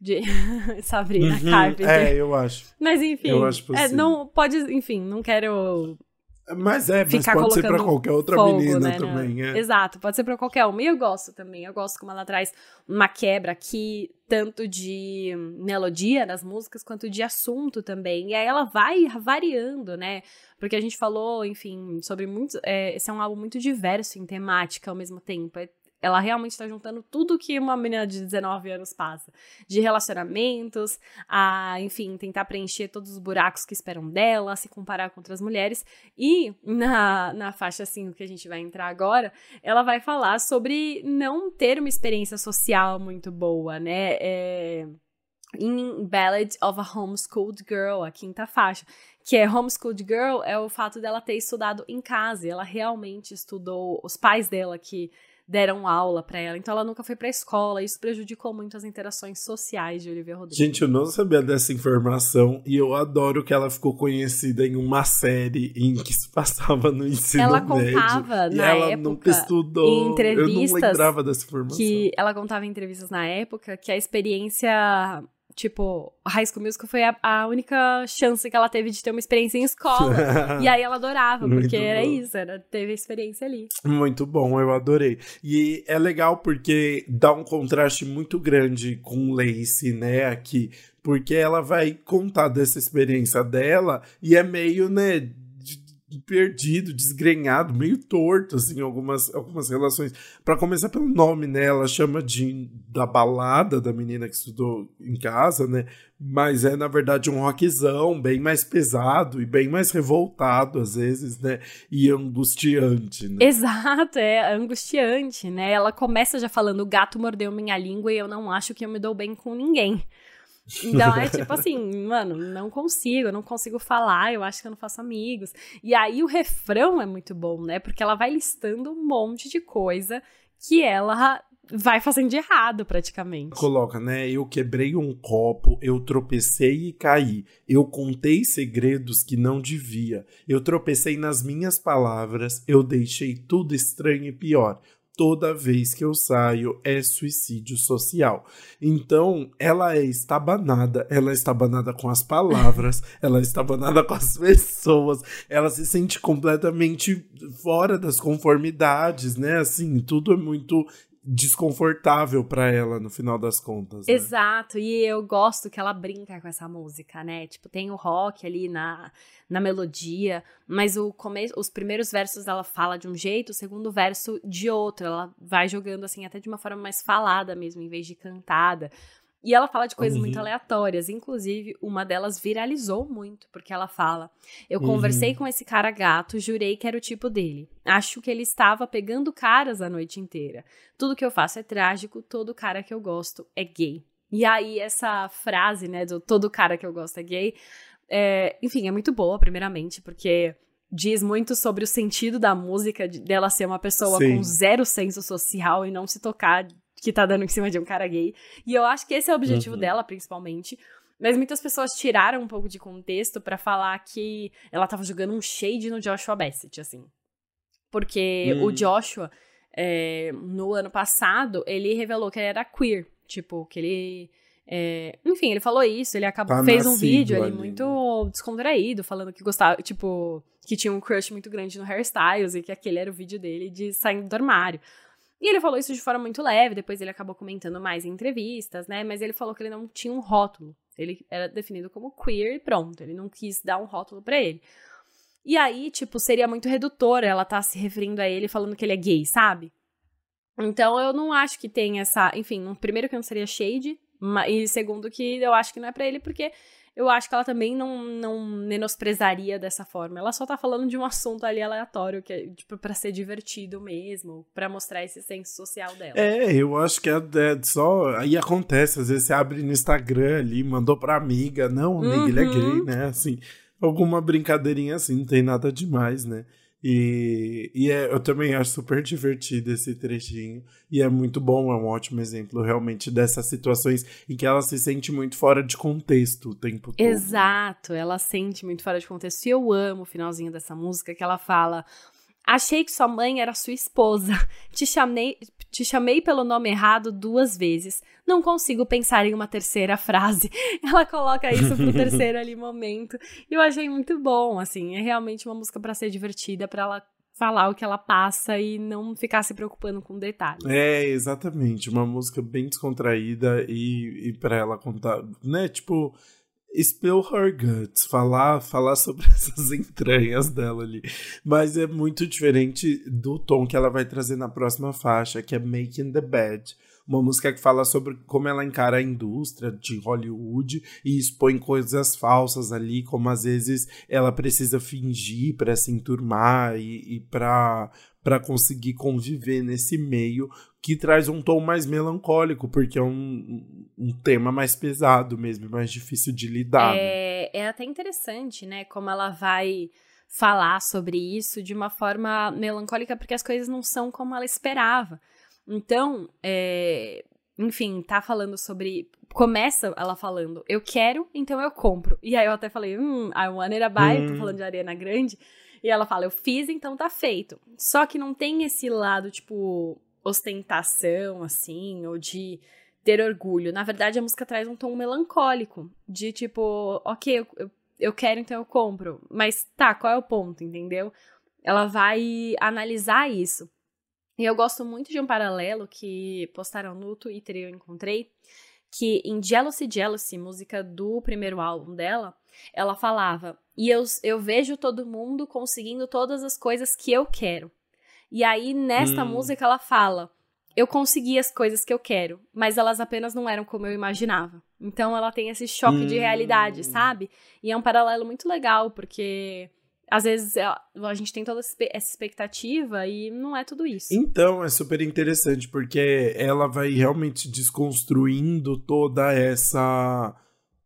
De Sabrina uhum, Carpenter. É, eu acho. Mas enfim, eu acho é, não pode, enfim, não quero mas é, mas ficar pode ser pra qualquer outra fogo, menina né, também, é. Exato, pode ser pra qualquer uma. E eu gosto também, eu gosto como ela traz uma quebra aqui, tanto de melodia das músicas, quanto de assunto também. E aí ela vai variando, né? Porque a gente falou, enfim, sobre muitos. É, esse é um álbum muito diverso em temática ao mesmo tempo. É ela realmente está juntando tudo que uma menina de 19 anos passa. De relacionamentos, a, enfim, tentar preencher todos os buracos que esperam dela, se comparar com outras mulheres. E na, na faixa 5 que a gente vai entrar agora, ela vai falar sobre não ter uma experiência social muito boa, né? É, em Ballad of a Homeschooled Girl, a quinta faixa, que é Homeschooled Girl, é o fato dela ter estudado em casa. Ela realmente estudou, os pais dela que deram aula para ela. Então ela nunca foi para escola. Isso prejudicou muito as interações sociais de Olivia Rodrigo. Gente, eu não sabia dessa informação e eu adoro que ela ficou conhecida em uma série em que se passava no ensino ela médio. Ela contava na ela época nunca estudou. Em entrevistas eu não lembrava dessa informação. Que ela contava em entrevistas na época que a experiência Tipo, High School Musical foi a, a, única chance que ela teve de ter uma experiência em escola. e aí ela adorava, porque Muito era bom. isso, era, teve a experiência ali. Muito bom, eu adorei. E é legal porque dá um contraste muito grande com Lacey, né, aqui. Porque ela vai contar dessa experiência dela e é meio, né, perdido, desgrenhado, meio torto, assim, algumas, algumas relações. Para começar pelo nome, né? Ela chama de da balada da menina que estudou em casa, né? Mas é, na verdade, um rockzão bem mais pesado e bem mais revoltado, às vezes, né? E angustiante, né? Exato, é angustiante, né? Ela começa já falando: o gato mordeu minha língua e eu não acho que eu me dou bem com ninguém. Então é tipo assim, mano, não consigo, não consigo falar, eu acho que eu não faço amigos. E aí o refrão é muito bom, né? Porque ela vai listando um monte de coisa que ela vai fazendo de errado praticamente. Coloca, né? Eu quebrei um copo, eu tropecei e caí. Eu contei segredos que não devia. Eu tropecei nas minhas palavras, eu deixei tudo estranho e pior toda vez que eu saio é suicídio social. Então, ela é estabanada, ela é estabanada com as palavras, ela é estabanada com as pessoas, ela se sente completamente fora das conformidades, né? Assim, tudo é muito desconfortável para ela no final das contas. Né? Exato, e eu gosto que ela brinca com essa música, né? Tipo, tem o rock ali na, na melodia, mas o começo, os primeiros versos ela fala de um jeito, o segundo verso de outro. Ela vai jogando assim até de uma forma mais falada mesmo, em vez de cantada. E ela fala de coisas uhum. muito aleatórias. Inclusive, uma delas viralizou muito, porque ela fala: Eu conversei uhum. com esse cara gato, jurei que era o tipo dele. Acho que ele estava pegando caras a noite inteira. Tudo que eu faço é trágico, todo cara que eu gosto é gay. E aí, essa frase, né, do todo cara que eu gosto é gay, é, enfim, é muito boa, primeiramente, porque diz muito sobre o sentido da música, de, dela ser uma pessoa Sim. com zero senso social e não se tocar que tá dando em cima de um cara gay. E eu acho que esse é o objetivo uhum. dela, principalmente. Mas muitas pessoas tiraram um pouco de contexto para falar que ela tava jogando um shade no Joshua Bassett, assim. Porque o hum. Joshua, é, no ano passado, ele revelou que ele era queer. Tipo, que ele. É, enfim, ele falou isso, ele acabou, tá fez um vídeo ali, ali muito descontraído, falando que gostava, tipo, que tinha um crush muito grande no hairstyles e que aquele era o vídeo dele de saindo do armário. E ele falou isso de forma muito leve, depois ele acabou comentando mais em entrevistas, né? Mas ele falou que ele não tinha um rótulo. Ele era definido como queer e pronto. Ele não quis dar um rótulo para ele. E aí, tipo, seria muito redutor ela tá se referindo a ele falando que ele é gay, sabe? Então eu não acho que tem essa. Enfim, primeiro que não seria shade, e segundo que eu acho que não é para ele, porque eu acho que ela também não, não menosprezaria dessa forma. Ela só tá falando de um assunto ali aleatório, que é, tipo, pra ser divertido mesmo, para mostrar esse senso social dela. É, eu acho que é, é, só. Aí acontece, às vezes você abre no Instagram ali, mandou pra amiga, não, amiga, uhum. ele é gay, uhum. né? Assim. alguma brincadeirinha assim, não tem nada demais, né? E, e é, eu também acho super divertido esse trechinho. E é muito bom, é um ótimo exemplo realmente dessas situações em que ela se sente muito fora de contexto o tempo todo. Exato, ela sente muito fora de contexto. E eu amo o finalzinho dessa música que ela fala. Achei que sua mãe era sua esposa. Te chamei, te chamei pelo nome errado duas vezes. Não consigo pensar em uma terceira frase. Ela coloca isso pro terceiro ali momento. E eu achei muito bom, assim. É realmente uma música para ser divertida, para ela falar o que ela passa e não ficar se preocupando com detalhes. É, exatamente. Uma música bem descontraída e, e para ela contar, né? Tipo, spill her guts, falar, falar sobre essas entranhas dela ali. Mas é muito diferente do tom que ela vai trazer na próxima faixa, que é Making the Bed. Uma música que fala sobre como ela encara a indústria de Hollywood e expõe coisas falsas ali, como às vezes ela precisa fingir para se enturmar e, e para para conseguir conviver nesse meio que traz um tom mais melancólico, porque é um, um tema mais pesado mesmo, mais difícil de lidar. Né? É, né? é até interessante, né, como ela vai falar sobre isso de uma forma melancólica, porque as coisas não são como ela esperava. Então, é, enfim, tá falando sobre. Começa ela falando, eu quero, então eu compro. E aí eu até falei, hum, I wanted a buy, hum. tô falando de Ariana Grande. E ela fala, eu fiz, então tá feito. Só que não tem esse lado, tipo, ostentação, assim, ou de ter orgulho. Na verdade, a música traz um tom melancólico, de tipo, ok, eu, eu, quero, então eu compro. Mas tá, qual é o ponto, entendeu? Ela vai analisar isso. E eu gosto muito de um paralelo que postaram no Twitter e eu encontrei, que em Jealousy Jealousy, música do primeiro álbum dela, ela falava: E eu, eu vejo todo mundo conseguindo todas as coisas que eu quero. E aí, nesta hum. música, ela fala: Eu consegui as coisas que eu quero, mas elas apenas não eram como eu imaginava. Então, ela tem esse choque hum. de realidade, hum. sabe? E é um paralelo muito legal, porque às vezes a, gente tem toda essa expectativa e não é tudo isso. Então, é super interessante, porque ela vai realmente desconstruindo toda essa.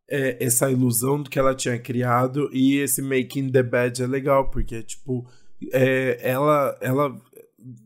É, essa ilusão do que ela tinha criado e esse making the bad é legal porque tipo é, ela ela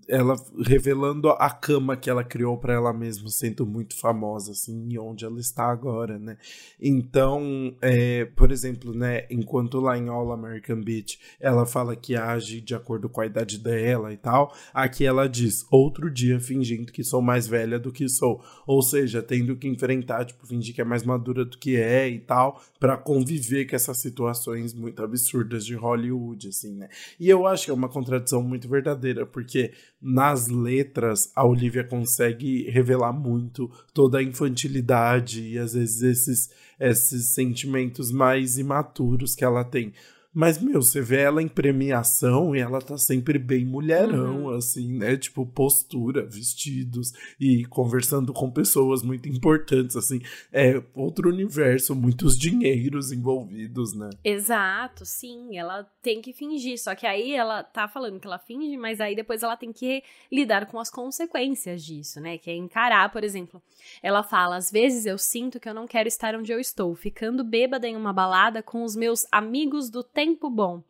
ela revelando a cama que ela criou para ela mesma, sendo muito famosa, assim, e onde ela está agora, né? Então, é, por exemplo, né, enquanto lá em All American Beach ela fala que age de acordo com a idade dela e tal, aqui ela diz, outro dia fingindo que sou mais velha do que sou, ou seja, tendo que enfrentar, tipo, fingir que é mais madura do que é e tal, para conviver com essas situações muito absurdas de Hollywood, assim, né? E eu acho que é uma contradição muito verdadeira, porque nas letras a Olivia consegue revelar muito toda a infantilidade e às vezes esses, esses sentimentos mais imaturos que ela tem. Mas, meu, você vê ela em premiação e ela tá sempre bem mulherão, uhum. assim, né? Tipo, postura, vestidos e conversando com pessoas muito importantes, assim. É outro universo, muitos dinheiros envolvidos, né? Exato, sim. Ela tem que fingir. Só que aí ela tá falando que ela finge, mas aí depois ela tem que lidar com as consequências disso, né? Que é encarar, por exemplo. Ela fala: às vezes eu sinto que eu não quero estar onde eu estou, ficando bêbada em uma balada com os meus amigos do tempo bom.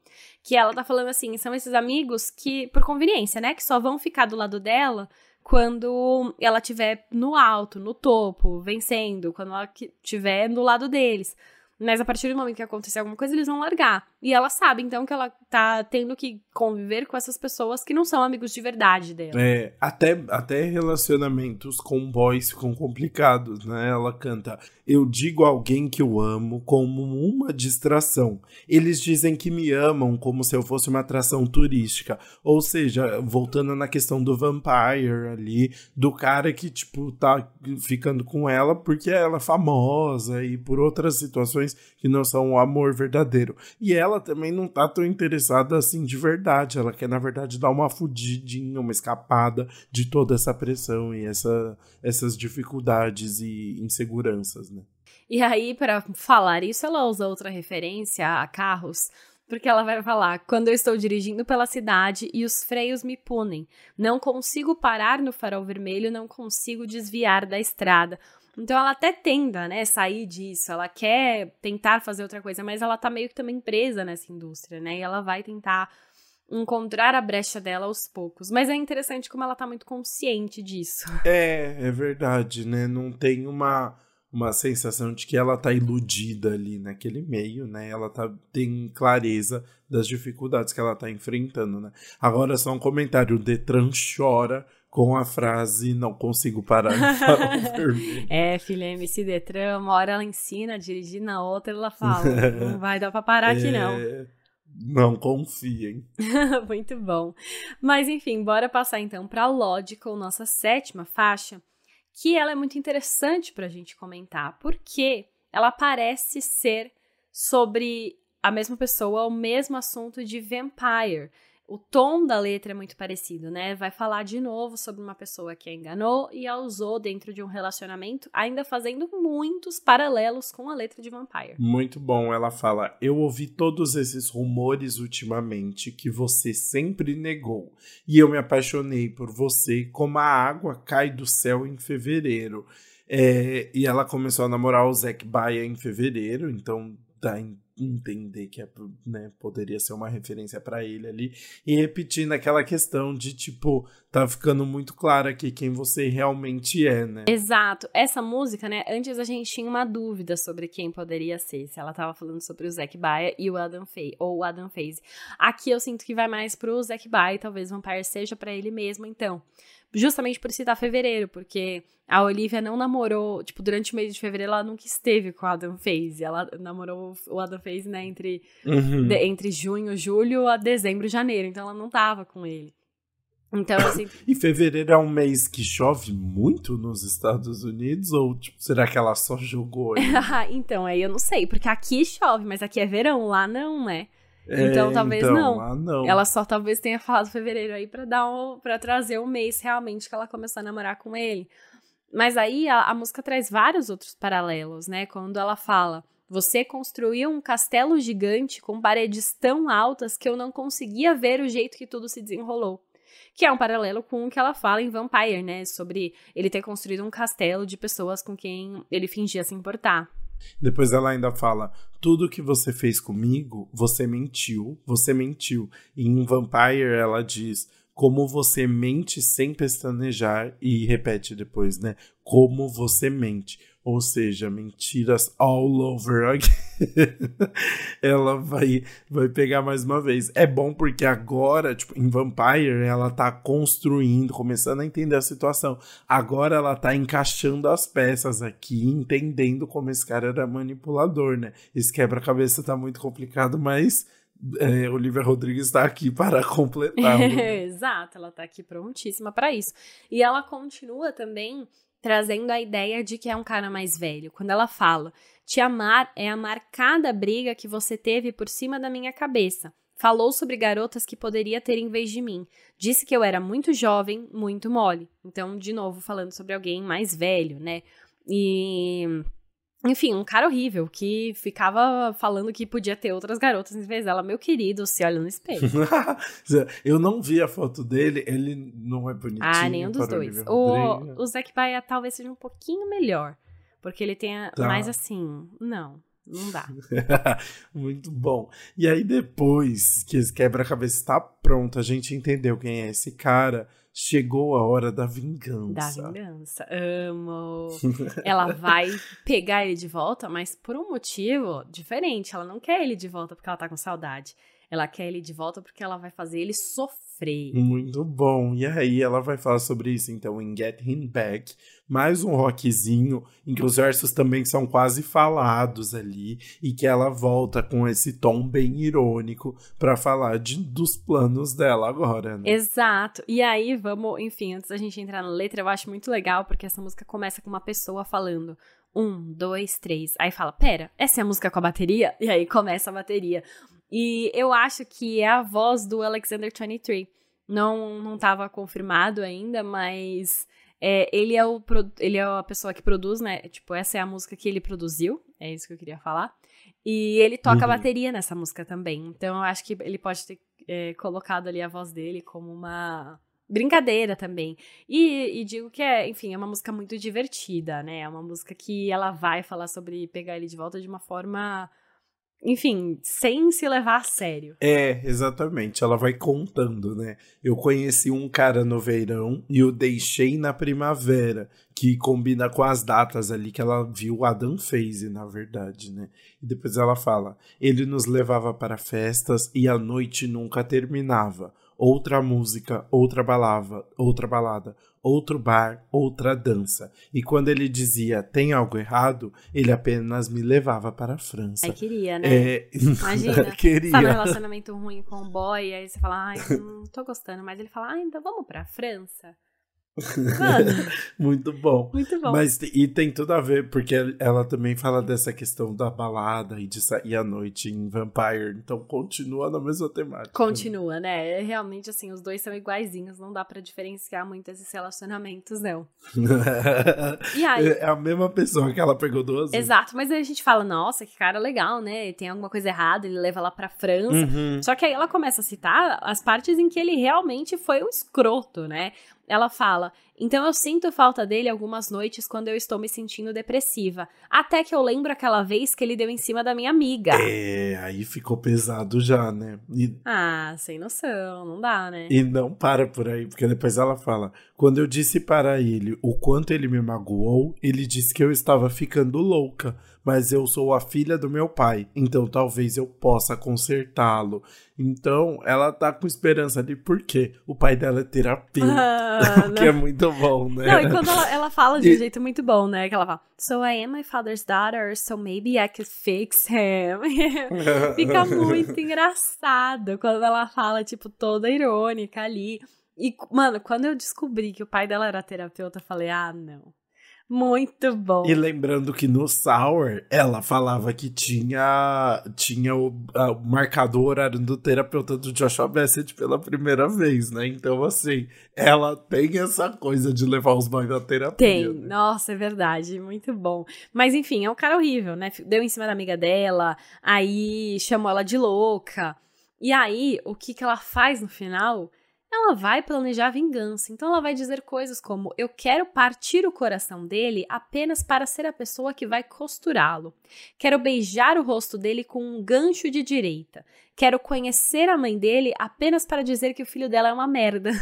Que ela tá falando assim, são esses amigos que, por conveniência, né? Que só vão ficar do lado dela quando ela estiver no alto, no topo, vencendo, quando ela estiver no lado deles. Mas a partir do momento que acontecer alguma coisa, eles vão largar. E ela sabe, então, que ela tá tendo que conviver com essas pessoas que não são amigos de verdade dela. É, até, até relacionamentos com boys ficam complicados, né? Ela canta: Eu digo alguém que eu amo como uma distração. Eles dizem que me amam como se eu fosse uma atração turística. Ou seja, voltando na questão do vampire ali, do cara que, tipo, tá ficando com ela porque ela é famosa e por outras situações que não são o amor verdadeiro. E ela também não tá tão interessada assim de verdade. Ela quer, na verdade, dar uma fudidinha, uma escapada de toda essa pressão e essa, essas dificuldades e inseguranças, né? E aí, para falar isso, ela usa outra referência a carros Porque ela vai falar: quando eu estou dirigindo pela cidade e os freios me punem, não consigo parar no farol vermelho, não consigo desviar da estrada. Então ela até tenta, né, sair disso, ela quer tentar fazer outra coisa, mas ela tá meio que também presa nessa indústria, né? E ela vai tentar encontrar a brecha dela aos poucos. Mas é interessante como ela tá muito consciente disso. É, é verdade, né? Não tem uma uma sensação de que ela tá iludida ali naquele meio, né? Ela tá, tem clareza das dificuldades que ela tá enfrentando, né? Agora só um comentário, o Detran chora com a frase não consigo parar farol vermelho. É, filha, MC Detran, uma hora ela ensina a dirigir, na outra ela fala, não vai dar pra parar aqui não. É, não confiem. Muito bom. Mas enfim, bora passar então para Logical, nossa sétima faixa, que ela é muito interessante para a gente comentar, porque ela parece ser sobre a mesma pessoa, o mesmo assunto de Vampire. O tom da letra é muito parecido, né? Vai falar de novo sobre uma pessoa que a enganou e a usou dentro de um relacionamento, ainda fazendo muitos paralelos com a letra de Vampire. Muito bom. Ela fala: Eu ouvi todos esses rumores ultimamente que você sempre negou, e eu me apaixonei por você como a água cai do céu em fevereiro. É, e ela começou a namorar o Zac Baia em fevereiro, então dá entender que é, né, poderia ser uma referência para ele ali e repetindo aquela questão de tipo tá ficando muito claro aqui quem você realmente é, né? Exato. Essa música, né, antes a gente tinha uma dúvida sobre quem poderia ser, se ela tava falando sobre o Zac Baia e o Adam Faye ou o Adam Faze. Aqui eu sinto que vai mais pro Zac Baia, talvez Vampire seja para ele mesmo, então justamente por citar fevereiro, porque a Olivia não namorou, tipo, durante o mês de fevereiro ela nunca esteve com o Adam Faze. Ela namorou o Adam Faze, né, entre, uhum. de, entre junho, julho a dezembro, janeiro. Então ela não tava com ele. Então, assim. e fevereiro é um mês que chove muito nos Estados Unidos? Ou tipo, será que ela só jogou? então, aí eu não sei, porque aqui chove, mas aqui é verão, lá não, né? Então, é, talvez então, não. Ah, não. Ela só talvez tenha falado fevereiro aí para dar um, para trazer o mês realmente que ela começou a namorar com ele. Mas aí a, a música traz vários outros paralelos, né? Quando ela fala: "Você construiu um castelo gigante com paredes tão altas que eu não conseguia ver o jeito que tudo se desenrolou." Que é um paralelo com o que ela fala em Vampire, né? Sobre ele ter construído um castelo de pessoas com quem ele fingia se importar. Depois ela ainda fala: tudo que você fez comigo, você mentiu, você mentiu. E em Vampire ela diz: como você mente sem pestanejar e repete depois, né? Como você mente ou seja, mentiras all over again. ela vai, vai pegar mais uma vez. É bom porque agora, tipo, em Vampire, ela tá construindo, começando a entender a situação. Agora ela tá encaixando as peças aqui, entendendo como esse cara era manipulador, né? Esse quebra-cabeça tá muito complicado, mas é, Olivia Rodrigues está aqui para completar. Exato, ela está aqui prontíssima para isso. E ela continua também trazendo a ideia de que é um cara mais velho. Quando ela fala: Te amar é amar cada briga que você teve por cima da minha cabeça. Falou sobre garotas que poderia ter em vez de mim. Disse que eu era muito jovem, muito mole. Então, de novo, falando sobre alguém mais velho, né? E enfim, um cara horrível que ficava falando que podia ter outras garotas em vez dela. Meu querido, se olha no espelho. eu não vi a foto dele, ele não é bonitinho. Ah, nenhum dos dois. O, o Zac Baia talvez seja um pouquinho melhor. Porque ele tenha tá. mais assim. Não, não dá. Muito bom. E aí, depois que esse quebra-cabeça está pronto, a gente entendeu quem é esse cara Chegou a hora da vingança. Da vingança. Amo. ela vai pegar ele de volta, mas por um motivo diferente. Ela não quer ele de volta porque ela tá com saudade. Ela quer ele de volta porque ela vai fazer ele sofrer. Muito bom. E aí ela vai falar sobre isso então em Get Him Back, mais um rockzinho em que os versos também são quase falados ali e que ela volta com esse tom bem irônico para falar de, dos planos dela agora, né? Exato. E aí vamos, enfim, antes da gente entrar na letra, eu acho muito legal porque essa música começa com uma pessoa falando um, dois, três. Aí fala, pera, essa é a música com a bateria? E aí começa a bateria. E eu acho que é a voz do Alexander 23. Não, não tava confirmado ainda, mas É, ele, é o, ele é a pessoa que produz, né? Tipo, essa é a música que ele produziu. É isso que eu queria falar. E ele toca uhum. bateria nessa música também. Então eu acho que ele pode ter é, colocado ali a voz dele como uma brincadeira também. E, e, digo que é, enfim, é uma música muito divertida, né? É uma música que ela vai falar sobre pegar ele de volta de uma forma enfim, sem se levar a sério. É, exatamente. Ela vai contando, né? Eu conheci um cara no verão e o deixei na primavera, que combina com as datas ali que ela viu Adam fez, na verdade, né? E depois ela fala: ele nos levava para festas e a noite nunca terminava outra música, outra balada, outra balada, outro bar, outra dança. E quando ele dizia tem algo errado, ele apenas me levava para a França. Aí queria, né? É... Imagina. queria. Tá num relacionamento ruim com o boy, aí você fala, ai, não tô gostando, mas ele fala, ah, então vamos para a França. Muito bom. Muito bom. Mas e tem tudo a ver, porque ela também fala dessa questão da balada e de sair à noite em Vampire. Então continua na mesma temática. Continua, né? É realmente assim, os dois são iguaizinhos, não dá para diferenciar muito esses relacionamentos, não. e aí? É a mesma pessoa que ela pegou duas vezes. Exato, mas aí a gente fala, nossa, que cara legal, né? Tem alguma coisa errada, ele leva ela pra França. Uhum. Só que aí ela começa a citar as partes em que ele realmente foi um escroto, né? Ela fala: Então eu sinto falta dele algumas noites quando eu estou me sentindo depressiva. Até que eu lembro aquela vez que ele deu em cima da minha amiga. É, aí ficou pesado já, né? E... Ah, sem noção, não dá, né? E não para por aí, porque depois ela fala: Quando eu disse para ele o quanto ele me magoou, ele disse que eu estava ficando louca mas eu sou a filha do meu pai, então talvez eu possa consertá-lo. Então, ela tá com esperança ali, porque o pai dela é terapeuta, ah, que é muito bom, né? Não, e quando ela, ela fala de um jeito muito bom, né? Que ela fala, So I am my father's daughter, so maybe I could fix him. Fica muito engraçado quando ela fala, tipo, toda irônica ali. E, mano, quando eu descobri que o pai dela era terapeuta, eu falei, ah, não. Muito bom. E lembrando que no Sour, ela falava que tinha, tinha o, a, o marcador horário do terapeuta do Joshua Bassett pela primeira vez, né? Então, assim, ela tem essa coisa de levar os boys na terapia. Tem, né? nossa, é verdade, muito bom. Mas enfim, é um cara horrível, né? Deu em cima da amiga dela, aí chamou ela de louca. E aí, o que, que ela faz no final? Ela vai planejar vingança. Então ela vai dizer coisas como: Eu quero partir o coração dele apenas para ser a pessoa que vai costurá-lo. Quero beijar o rosto dele com um gancho de direita. Quero conhecer a mãe dele apenas para dizer que o filho dela é uma merda.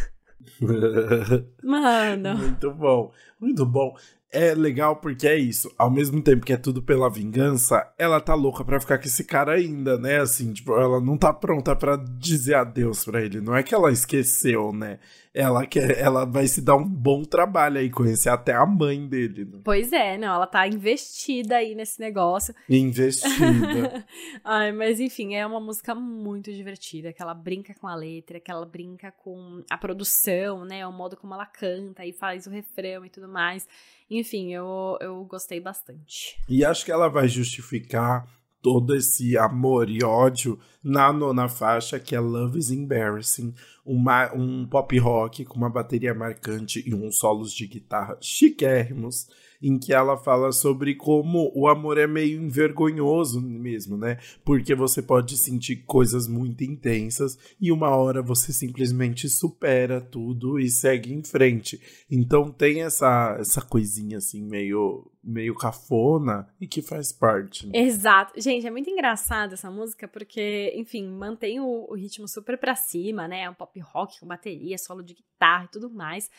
Mano. Muito bom, muito bom é legal porque é isso. Ao mesmo tempo que é tudo pela vingança, ela tá louca pra ficar com esse cara ainda, né? Assim, tipo, ela não tá pronta para dizer adeus pra ele. Não é que ela esqueceu, né? Ela quer, ela vai se dar um bom trabalho aí, conhecer até a mãe dele. Né? Pois é, não, ela tá investida aí nesse negócio. Investida. Ai, mas enfim, é uma música muito divertida, que ela brinca com a letra, que ela brinca com a produção, né? O modo como ela canta e faz o refrão e tudo mais. Enfim, eu, eu gostei bastante. E acho que ela vai justificar todo esse amor e ódio na nona faixa, que é Love is Embarrassing, uma, um pop rock com uma bateria marcante e uns solos de guitarra chiquérrimos em que ela fala sobre como o amor é meio envergonhoso mesmo, né? Porque você pode sentir coisas muito intensas e uma hora você simplesmente supera tudo e segue em frente. Então tem essa essa coisinha assim meio meio cafona e que faz parte. Né? Exato. Gente, é muito engraçado essa música porque, enfim, mantém o, o ritmo super pra cima, né? É um pop rock com bateria, solo de guitarra e tudo mais.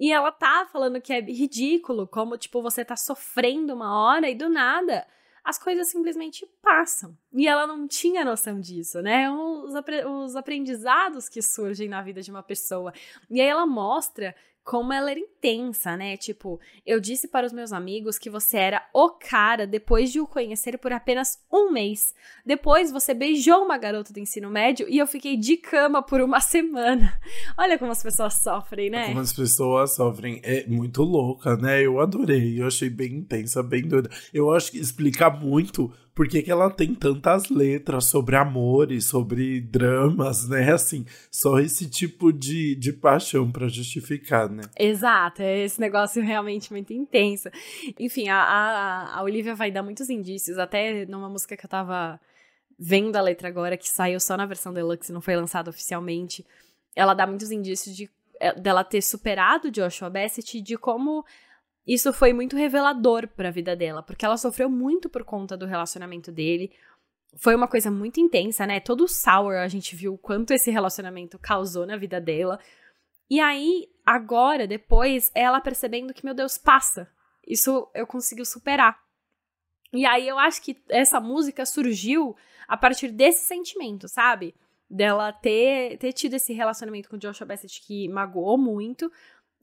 E ela tá falando que é ridículo, como, tipo, você tá sofrendo uma hora e do nada as coisas simplesmente passam. E ela não tinha noção disso, né? Os, apre os aprendizados que surgem na vida de uma pessoa. E aí ela mostra como ela era intensa, né? Tipo, eu disse para os meus amigos que você era o cara depois de o conhecer por apenas um mês. Depois você beijou uma garota do ensino médio e eu fiquei de cama por uma semana. Olha como as pessoas sofrem, né? Como as pessoas sofrem. É muito louca, né? Eu adorei. Eu achei bem intensa, bem doida. Eu acho que explica muito por que, que ela tem tantas letras sobre amor e sobre dramas, né? Assim, só esse tipo de, de paixão para justificar, né? Exato, é esse negócio realmente muito intenso. Enfim, a, a, a Olivia vai dar muitos indícios, até numa música que eu tava vendo a letra agora, que saiu só na versão deluxe, não foi lançada oficialmente. Ela dá muitos indícios de é, dela ter superado Joshua Bassett de como isso foi muito revelador para a vida dela, porque ela sofreu muito por conta do relacionamento dele. Foi uma coisa muito intensa, né? Todo o sour a gente viu o quanto esse relacionamento causou na vida dela. E aí, agora, depois, ela percebendo que, meu Deus, passa. Isso eu consegui superar. E aí eu acho que essa música surgiu a partir desse sentimento, sabe? Dela ter, ter tido esse relacionamento com o Joshua Bassett que magoou muito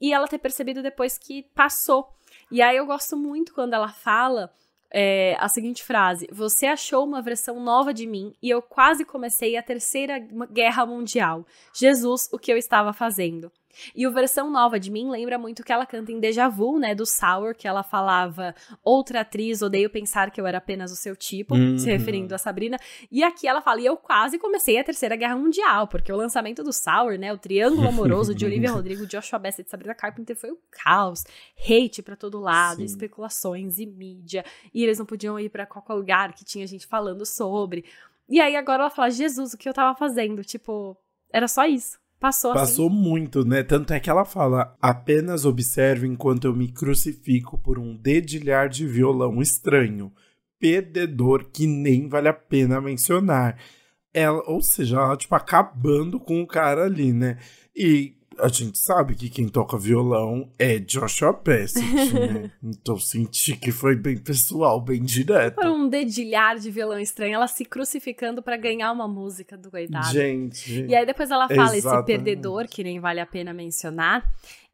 e ela ter percebido depois que passou. E aí eu gosto muito quando ela fala é, a seguinte frase: Você achou uma versão nova de mim e eu quase comecei a terceira guerra mundial. Jesus, o que eu estava fazendo? E o versão nova de mim lembra muito que ela canta em Deja Vu, né, do Sour, que ela falava outra atriz, odeio pensar que eu era apenas o seu tipo, uhum. se referindo a Sabrina. E aqui ela fala, e eu quase comecei a Terceira Guerra Mundial, porque o lançamento do Sour, né, o triângulo amoroso de Olivia Rodrigo, Joshua Bassett e Sabrina Carpenter foi o caos, hate para todo lado, Sim. especulações e mídia, e eles não podiam ir para qualquer lugar que tinha gente falando sobre. E aí agora ela fala, Jesus, o que eu tava fazendo? Tipo, era só isso. Passou assim. Passou muito, né? Tanto é que ela fala: apenas observe enquanto eu me crucifico por um dedilhar de violão estranho, perdedor que nem vale a pena mencionar. Ela, ou seja, ela, tipo, acabando com o cara ali, né? E a gente sabe que quem toca violão é Joshua Bassett, né? Então senti que foi bem pessoal, bem direto. Por um dedilhar de violão estranho, ela se crucificando para ganhar uma música do coitado. Gente. E aí depois ela fala exatamente. esse perdedor, que nem vale a pena mencionar.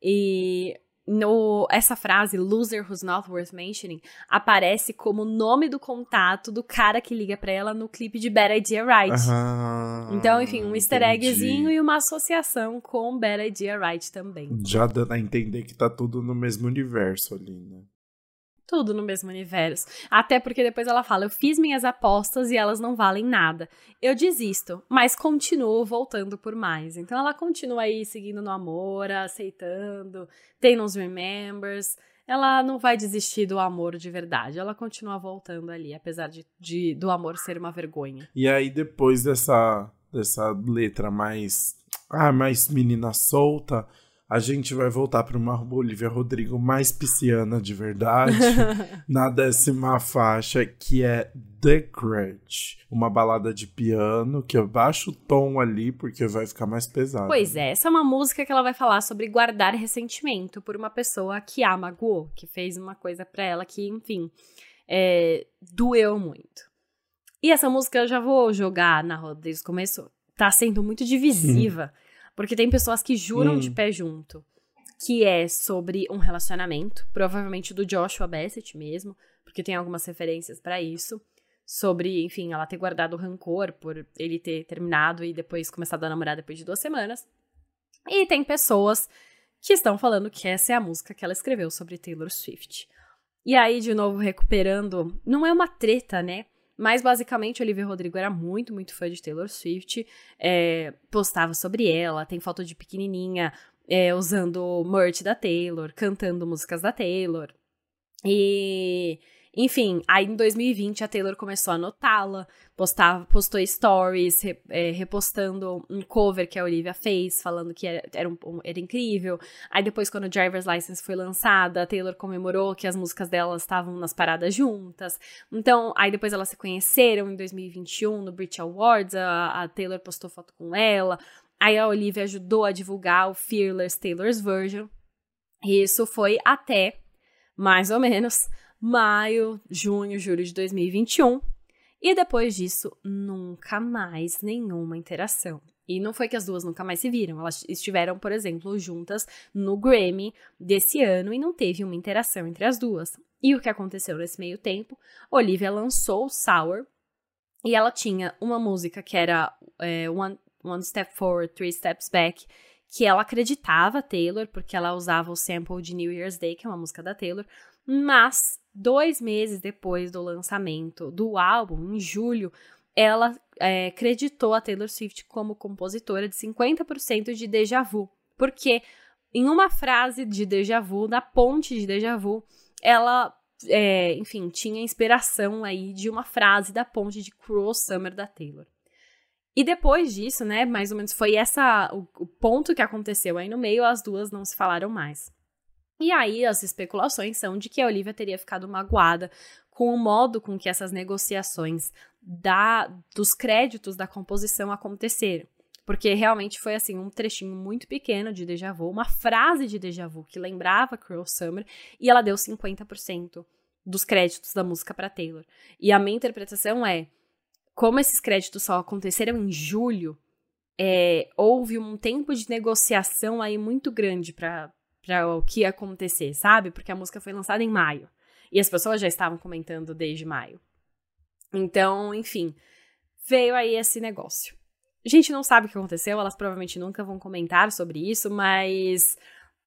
E no, essa frase, loser who's not worth mentioning, aparece como nome do contato do cara que liga para ela no clipe de Bad Idea Right. então, enfim, um easter eggzinho e uma associação com Bad Idea Right também. Já dando a entender que tá tudo no mesmo universo ali, né? Tudo no mesmo universo. Até porque depois ela fala: Eu fiz minhas apostas e elas não valem nada. Eu desisto, mas continuo voltando por mais. Então ela continua aí seguindo no amor, aceitando, tem uns remembers. Ela não vai desistir do amor de verdade. Ela continua voltando ali, apesar de, de do amor ser uma vergonha. E aí, depois dessa, dessa letra mais. Ah, mais menina solta a gente vai voltar para uma Olivia Rodrigo mais pisciana de verdade, na décima faixa, que é The Grudge. Uma balada de piano, que eu baixo o tom ali, porque vai ficar mais pesado. Pois é, essa é uma música que ela vai falar sobre guardar ressentimento por uma pessoa que a magoou, que fez uma coisa para ela que, enfim, é, doeu muito. E essa música eu já vou jogar na roda desde o começo. Tá sendo muito divisiva. Hum porque tem pessoas que juram hum. de pé junto que é sobre um relacionamento, provavelmente do Joshua Bassett mesmo, porque tem algumas referências para isso. Sobre, enfim, ela ter guardado rancor por ele ter terminado e depois começado a namorar depois de duas semanas. E tem pessoas que estão falando que essa é a música que ela escreveu sobre Taylor Swift. E aí, de novo, recuperando, não é uma treta, né? Mas basicamente, Olivia Rodrigo era muito, muito fã de Taylor Swift, é, postava sobre ela, tem foto de pequenininha é, usando merch da Taylor, cantando músicas da Taylor. E enfim, aí em 2020 a Taylor começou a notá-la, postou stories, re, é, repostando um cover que a Olivia fez, falando que era, era, um, era, incrível. Aí depois, quando o Driver's License foi lançada, a Taylor comemorou que as músicas dela estavam nas paradas juntas. Então, aí depois elas se conheceram em 2021 no Brit Awards, a, a Taylor postou foto com ela. Aí a Olivia ajudou a divulgar o Fearless Taylor's Version. E isso foi até, mais ou menos, maio, junho, julho de 2021. E depois disso, nunca mais nenhuma interação. E não foi que as duas nunca mais se viram. Elas estiveram, por exemplo, juntas no Grammy desse ano e não teve uma interação entre as duas. E o que aconteceu nesse meio tempo? Olivia lançou Sour e ela tinha uma música que era é, One, One Step Forward, Three Steps Back, que ela acreditava Taylor, porque ela usava o sample de New Year's Day, que é uma música da Taylor, mas dois meses depois do lançamento do álbum, em julho, ela é, creditou a Taylor Swift como compositora de 50% de Deja Vu, porque em uma frase de Deja Vu, na ponte de Deja Vu, ela, é, enfim, tinha inspiração aí de uma frase da ponte de Cruel Summer da Taylor. E depois disso, né, mais ou menos foi essa o, o ponto que aconteceu aí no meio, as duas não se falaram mais. E aí as especulações são de que a Olivia teria ficado magoada com o modo com que essas negociações da, dos créditos da composição aconteceram. Porque realmente foi assim, um trechinho muito pequeno de déjà vu, uma frase de déjà vu que lembrava Cruel Summer, e ela deu 50% dos créditos da música para Taylor. E a minha interpretação é: como esses créditos só aconteceram em julho, é, houve um tempo de negociação aí muito grande para o que ia acontecer, sabe? Porque a música foi lançada em maio. E as pessoas já estavam comentando desde maio. Então, enfim, veio aí esse negócio. A gente não sabe o que aconteceu, elas provavelmente nunca vão comentar sobre isso, mas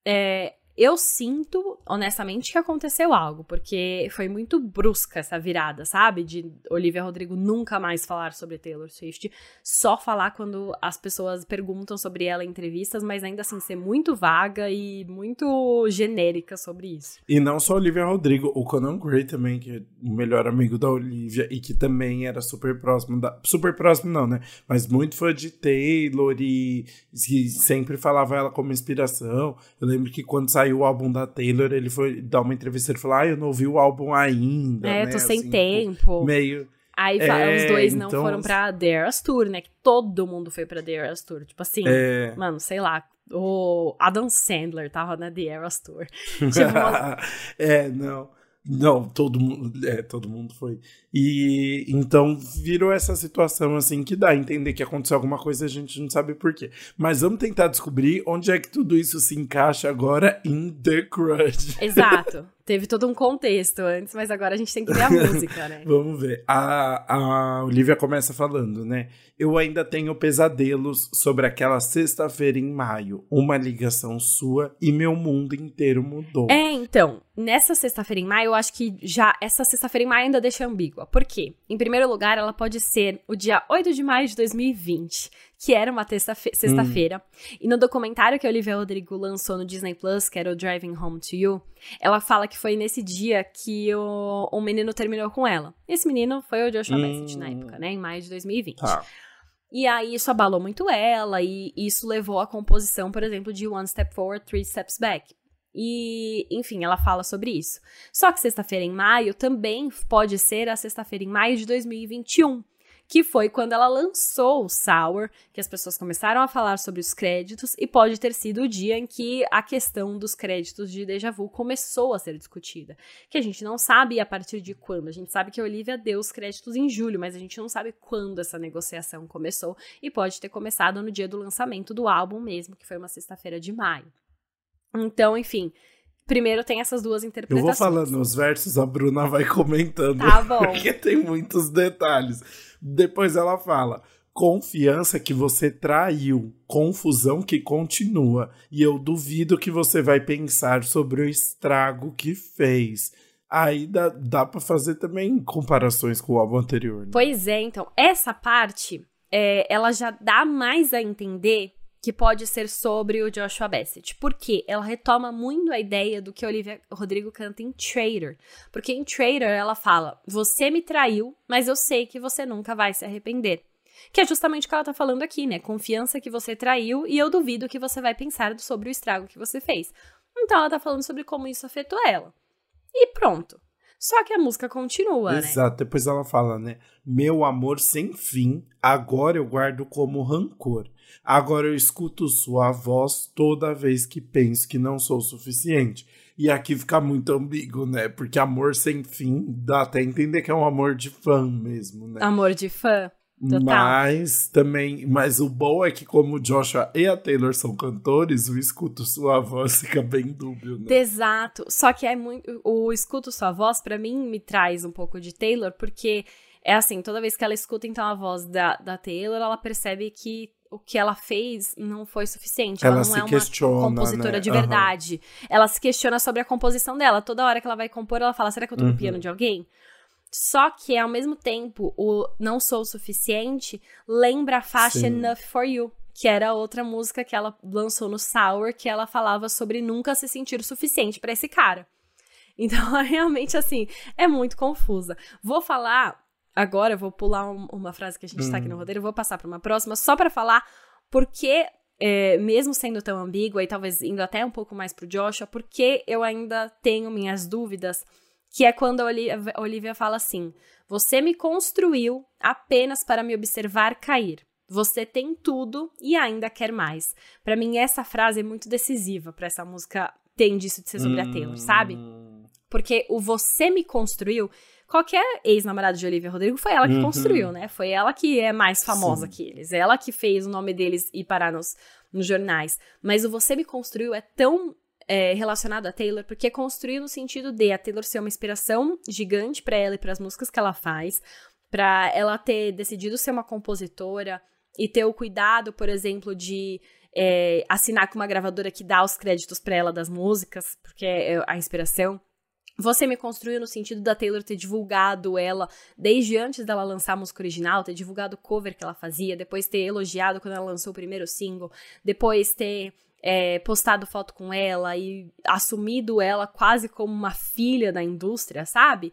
é, eu sinto, honestamente, que aconteceu algo, porque foi muito brusca essa virada, sabe? De Olivia Rodrigo nunca mais falar sobre Taylor Swift, só falar quando as pessoas perguntam sobre ela em entrevistas, mas ainda assim ser muito vaga e muito genérica sobre isso. E não só Olivia Rodrigo, o Conan Gray também, que é o melhor amigo da Olivia e que também era super próximo da. Super próximo, não, né? Mas muito fã de Taylor e, e sempre falava ela como inspiração. Eu lembro que quando saiu saiu o álbum da Taylor, ele foi dar uma entrevista e falou: Ah, eu não ouvi o álbum ainda. É, né? tô sem assim, tempo. Meio. Aí é, os dois não então... foram pra The Eras Tour, né? Que todo mundo foi pra The Eras Tour. Tipo assim, é... mano, sei lá. O Adam Sandler tava na The Eras Tour. tipo, uma... é, não. Não, todo mundo, é, todo mundo foi. E então virou essa situação assim que dá a entender que aconteceu alguma coisa e a gente não sabe por quê. Mas vamos tentar descobrir onde é que tudo isso se encaixa agora em The Crush. Exato. Teve todo um contexto antes, mas agora a gente tem que ver a música, né? vamos ver. A, a Olivia começa falando, né? Eu ainda tenho pesadelos sobre aquela sexta-feira em maio. Uma ligação sua e meu mundo inteiro mudou. É, então, nessa sexta-feira em maio, eu acho que já essa sexta-feira em maio ainda deixa ambígua. Por quê? Em primeiro lugar, ela pode ser o dia 8 de maio de 2020, que era uma sexta-feira. Hum. E no documentário que a Olivia Rodrigo lançou no Disney Plus, que era o Driving Home to You, ela fala que foi nesse dia que o, menino terminou com ela. Esse menino foi o Joshua hum. Bassett na época, né? Em maio de 2020. Tá. E aí isso abalou muito ela, e isso levou à composição, por exemplo, de One Step Forward, Three Steps Back. E, enfim, ela fala sobre isso. Só que sexta-feira em maio também pode ser a sexta-feira em maio de 2021 que foi quando ela lançou o Sour, que as pessoas começaram a falar sobre os créditos, e pode ter sido o dia em que a questão dos créditos de Deja Vu começou a ser discutida. Que a gente não sabe a partir de quando. A gente sabe que a Olivia deu os créditos em julho, mas a gente não sabe quando essa negociação começou, e pode ter começado no dia do lançamento do álbum mesmo, que foi uma sexta-feira de maio. Então, enfim, Primeiro tem essas duas interpretações. Eu vou falando os versos, a Bruna vai comentando. Tá bom. Porque tem muitos detalhes. Depois ela fala: confiança que você traiu, confusão que continua, e eu duvido que você vai pensar sobre o estrago que fez. Aí dá, dá para fazer também comparações com o álbum anterior. Né? Pois é, então, essa parte, é, ela já dá mais a entender que pode ser sobre o Joshua Bassett. Porque ela retoma muito a ideia do que Olivia Rodrigo canta em Traitor. Porque em Traitor ela fala: Você me traiu, mas eu sei que você nunca vai se arrepender. Que é justamente o que ela tá falando aqui, né? Confiança que você traiu e eu duvido que você vai pensar sobre o estrago que você fez. Então ela tá falando sobre como isso afetou ela. E pronto. Só que a música continua, Exato. né? Exato, depois ela fala, né? Meu amor sem fim, agora eu guardo como rancor. Agora eu escuto sua voz toda vez que penso que não sou suficiente. E aqui fica muito ambíguo, né? Porque amor sem fim dá até entender que é um amor de fã mesmo, né? Amor de fã. Total. Mas também, mas o bom é que como o Joshua e a Taylor são cantores, o escuto sua voz fica bem dúbio, né? Exato. Só que é muito o escuto sua voz para mim me traz um pouco de Taylor, porque é assim, toda vez que ela escuta então a voz da, da Taylor, ela percebe que o que ela fez não foi suficiente. Ela Ela, não é uma questiona, compositora né? de verdade. Ela se questiona sobre a composição dela. Toda hora que ela vai compor, ela fala: será que eu tô Uhum. copiando de alguém? Só que, ao mesmo tempo, o Não Sou o Suficiente lembra a faixa Sim. Enough for You, que era outra música que ela lançou no Sour, que ela falava sobre nunca se sentir o suficiente pra esse cara. Então, realmente, assim, é muito confusa. Vou falar agora, eu vou pular um- uma frase que a gente tá aqui no Hum. roteiro, eu vou passar pra uma próxima, só pra falar porque, é, mesmo sendo tão ambígua e talvez indo até um pouco mais pro Joshua, porque eu ainda tenho minhas dúvidas, que é quando a Olivia, a Olivia fala assim: Você me construiu apenas para me observar cair. Você tem tudo e ainda quer mais. Pra mim, essa frase é muito decisiva pra essa música ter indício de ser sobre a Taylor, sabe? Hum, Porque o você me construiu. Qualquer ex-namorado de Olivia Rodrigo foi ela que Uhum. construiu, né? Foi ela que é mais famosa Sim. que eles. Ela que fez o nome deles ir parar nos, nos jornais. Mas o você me construiu é tão é, relacionado a Taylor, porque construiu no sentido de a Taylor ser uma inspiração gigante pra ela e pras músicas que ela faz, pra ela ter decidido ser uma compositora e ter o cuidado, por exemplo, de é, assinar com uma gravadora que dá os créditos pra ela das músicas, porque é a inspiração. Você me construiu no sentido da Taylor ter divulgado ela desde antes dela lançar a música original, ter divulgado o cover que ela fazia, depois ter elogiado quando ela lançou o primeiro single, depois ter é, postado foto com ela e assumido ela quase como uma filha da indústria, sabe?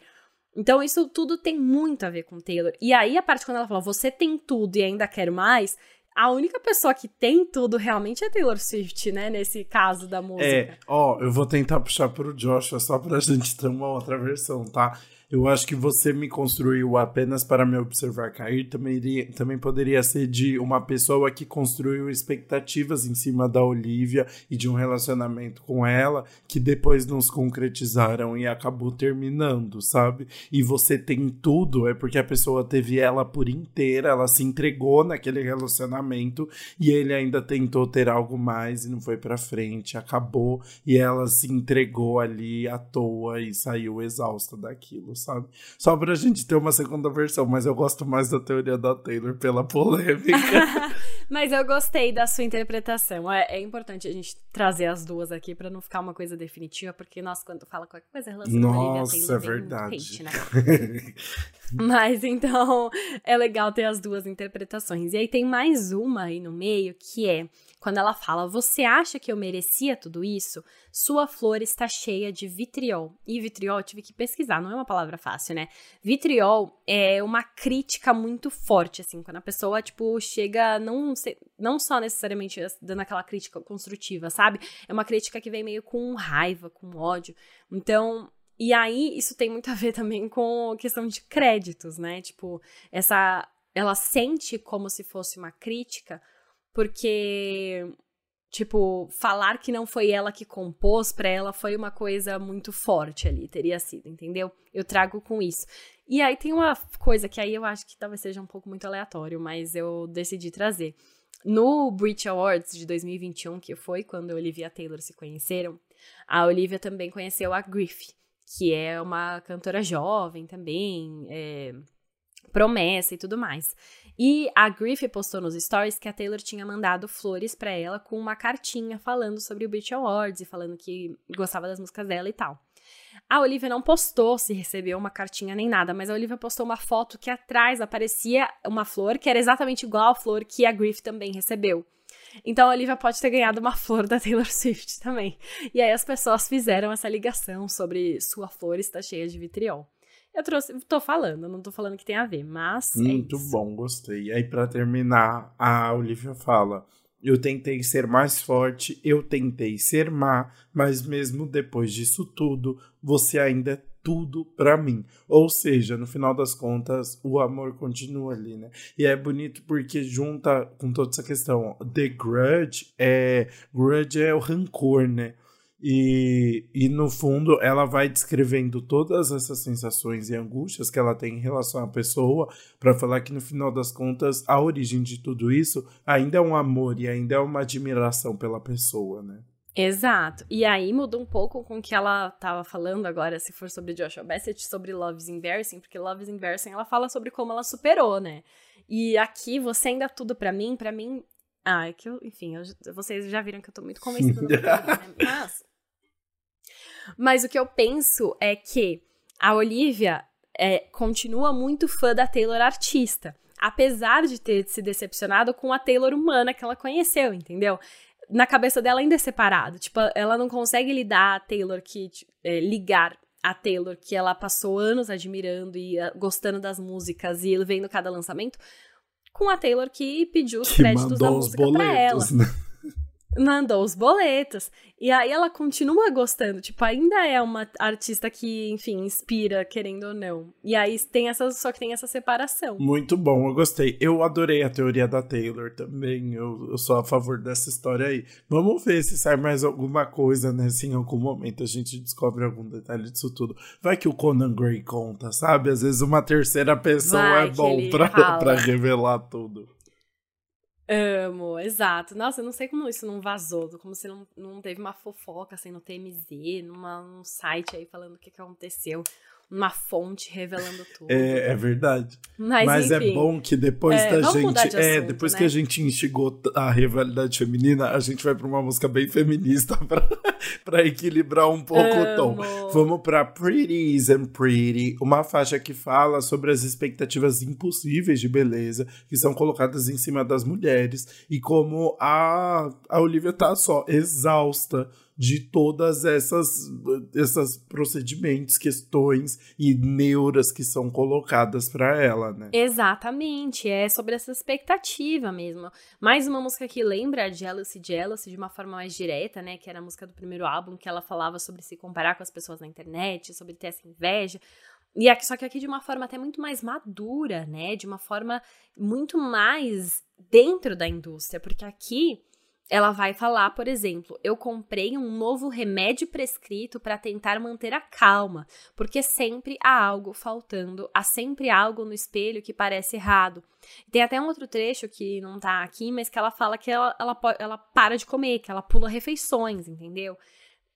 Então isso tudo tem muito a ver com Taylor. E aí a parte quando ela fala, você tem tudo e ainda quer mais, a única pessoa que tem tudo realmente é Taylor Swift, né? Nesse caso da música. É, ó, eu vou tentar puxar pro Joshua só pra gente ter uma outra versão, tá? Eu acho que você me construiu apenas para me observar cair também, iria- também poderia ser de uma pessoa que construiu expectativas em cima da Olivia e de um relacionamento com ela que depois não se concretizaram e acabou terminando, sabe? E você tem tudo, é porque a pessoa teve ela por inteira, ela se entregou naquele relacionamento e ele ainda tentou ter algo mais e não foi pra frente, acabou e ela se entregou ali à toa e saiu exausta daquilo, sabe? Só pra gente ter uma segunda versão, mas eu gosto mais da teoria da Taylor pela polêmica. Mas eu gostei da sua interpretação. É, é importante a gente trazer as duas aqui pra não ficar uma coisa definitiva, porque nós, quando fala qualquer coisa relacionada a Nossa, Taylor, é verdade. hate, né? Mas então é legal ter as duas interpretações. E aí tem mais uma aí no meio que é quando ela fala: Você acha que eu merecia tudo isso? Sua flor está cheia de vitriol. E vitriol tive que pesquisar, não é uma palavra fácil, né? Vitriol é uma crítica muito forte, assim, quando a pessoa, tipo, chega, não, não só necessariamente dando aquela crítica construtiva, sabe? É uma crítica que vem meio com raiva, com ódio. Então, e aí, isso tem muito a ver também com questão de créditos, né? Tipo, essa. Ela sente como se fosse uma crítica, porque. Tipo, falar que não foi ela que compôs pra ela foi uma coisa muito forte ali, teria sido, entendeu? Eu trago com isso. E aí tem uma coisa que aí eu acho que talvez seja um pouco muito aleatório, mas eu decidi trazer. No Brit Awards de 2021, que foi quando a Olivia Taylor se conheceram, a Olivia também conheceu a Griff, que é uma cantora jovem também, é, promessa e tudo mais. E a Griff postou nos stories que a Taylor tinha mandado flores pra ela com uma cartinha falando sobre o Brit Awards e falando que gostava das músicas dela e tal. A Olivia não postou se recebeu uma cartinha nem nada, mas a Olivia postou uma foto que atrás aparecia uma flor que era exatamente igual à flor que a Griff também recebeu. Então a Olivia pode ter ganhado uma flor da Taylor Swift também. E aí as pessoas fizeram essa ligação sobre sua flor está cheia de vitriol. Eu trouxe, tô falando, não tô falando que tem a ver, mas. é Muito isso. bom, gostei. Aí, pra terminar, a Olivia fala: Eu tentei ser mais forte, eu tentei ser má, mas mesmo depois disso tudo, você ainda é tudo pra mim. Ou seja, no final das contas, o amor continua ali, né? E é bonito porque junta com toda essa questão. The Grudge é. Grudge é o rancor, né? E, e no fundo ela vai descrevendo todas essas sensações e angústias que ela tem em relação à pessoa para falar que no final das contas a origem de tudo isso ainda é um amor e ainda é uma admiração pela pessoa, né? Exato. E aí muda um pouco com o que ela tava falando agora, se for sobre Joshua Bassett, sobre Love is Embarrassing, porque Love is Embarrassing ela fala sobre como ela superou, né? E aqui, você ainda tudo pra mim, pra mim Ah, é que eu, enfim, eu, vocês já viram que eu tô muito convencida né? Mas. Mas o que eu penso é que a Olivia é, continua muito fã da Taylor artista. Apesar de ter se decepcionado com a Taylor humana que ela conheceu, entendeu? Na cabeça dela ainda é separado. Tipo, ela não consegue lidar a Taylor que. É, ligar a Taylor que ela passou anos admirando e uh, gostando das músicas e vendo cada lançamento, com a Taylor que pediu os que créditos da música pra ela. Né? Mandou os boletos. E aí ela continua gostando, tipo, ainda é uma artista que, enfim, inspira, querendo ou não. E aí tem essa, só que tem essa separação. Muito bom, eu gostei. Eu adorei a teoria da Taylor também. Eu, eu sou a favor dessa história aí. Vamos ver se sai mais alguma coisa, né? Se em algum momento a gente descobre algum detalhe disso tudo. Vai que o Conan Gray conta, sabe? Às vezes uma terceira pessoa Vai, é bom pra, pra revelar tudo. Amo, exato. Nossa, eu não sei como isso não vazou, como se não, não teve uma fofoca assim no TMZ, numa, num site aí falando o que, que aconteceu uma fonte revelando tudo. É, é verdade. Mas, Mas é bom que depois é, da gente. De é, depois né? que a gente instigou a rivalidade feminina, a gente vai pra uma música bem feminista pra, pra equilibrar um pouco Amo. o tom. Vamos pra Pretty and Pretty, uma faixa que fala sobre as expectativas impossíveis de beleza que são colocadas em cima das mulheres e como a, a Olivia tá só exausta de todas essas essas procedimentos, questões e neuras que são colocadas para ela, né? Exatamente, é sobre essa expectativa mesmo. Mais uma música que lembra a Jealousy Jealousy de uma forma mais direta, né, que era a música do primeiro álbum que ela falava sobre se comparar com as pessoas na internet, sobre ter essa inveja. E aqui, só que aqui de uma forma até muito mais madura, né? De uma forma muito mais dentro da indústria, porque aqui ela vai falar, por exemplo, eu comprei um novo remédio prescrito para tentar manter a calma, porque sempre há algo faltando, há sempre algo no espelho que parece errado. Tem até um outro trecho que não tá aqui, mas que ela fala que ela, ela, ela para de comer, que ela pula refeições, entendeu?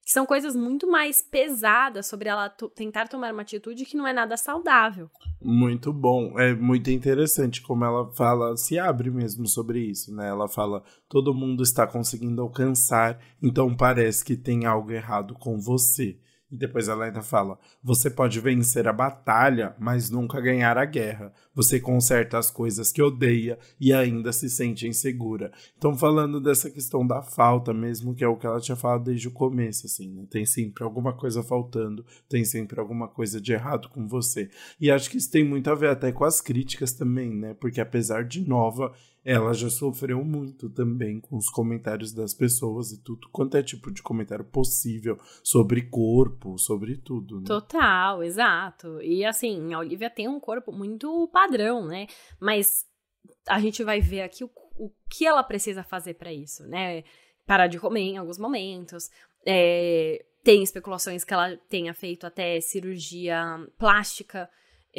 Que são coisas muito mais pesadas sobre ela tentar tomar uma atitude que não é nada saudável. Muito bom, é muito interessante como ela fala, se abre mesmo sobre isso, né? Ela fala, todo mundo está conseguindo alcançar, então parece que tem algo errado com você. E depois ela ainda fala: você pode vencer a batalha, mas nunca ganhar a guerra. Você conserta as coisas que odeia e ainda se sente insegura. Então, falando dessa questão da falta mesmo, que é o que ela tinha falado desde o começo, assim, né? Tem sempre alguma coisa faltando, tem sempre alguma coisa de errado com você. E acho que isso tem muito a ver até com as críticas também, né? Porque apesar de nova, ela já sofreu muito também com os comentários das pessoas e tudo quanto é tipo de comentário possível sobre corpo, sobre tudo. Né? Total, exato. E assim, a Olivia tem um corpo muito padrão, né? Mas a gente vai ver aqui o, o que ela precisa fazer para isso, né? Parar de comer em alguns momentos. É, tem especulações que ela tenha feito até cirurgia plástica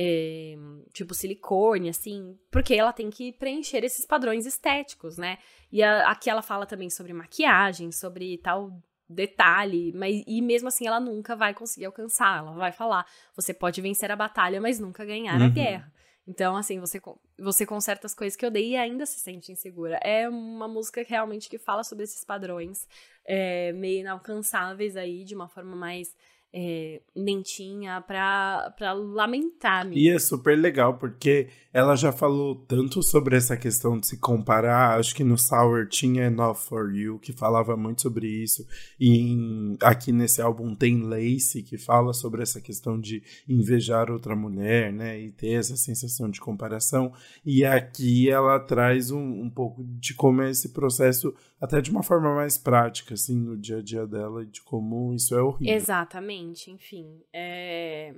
é, tipo silicone, assim, porque ela tem que preencher esses padrões estéticos, né? E a, aqui ela fala também sobre maquiagem, sobre tal detalhe, mas e mesmo assim ela nunca vai conseguir alcançar. Ela vai falar: você pode vencer a batalha, mas nunca ganhar uhum. a guerra. Então, assim, você, você conserta as coisas que eu dei e ainda se sente insegura. É uma música realmente que fala sobre esses padrões é, meio inalcançáveis aí, de uma forma mais é, lentinha pra, pra lamentar. E é super legal, porque ela já falou tanto sobre essa questão de se comparar. Acho que no Sour tinha Enough for You, que falava muito sobre isso. E em, aqui nesse álbum tem Lace, que fala sobre essa questão de invejar outra mulher, né? E ter essa sensação de comparação. E aqui ela traz um, um pouco de como é esse processo, até de uma forma mais prática, assim, no dia a dia dela, e de como isso é horrível. Exatamente, enfim. É,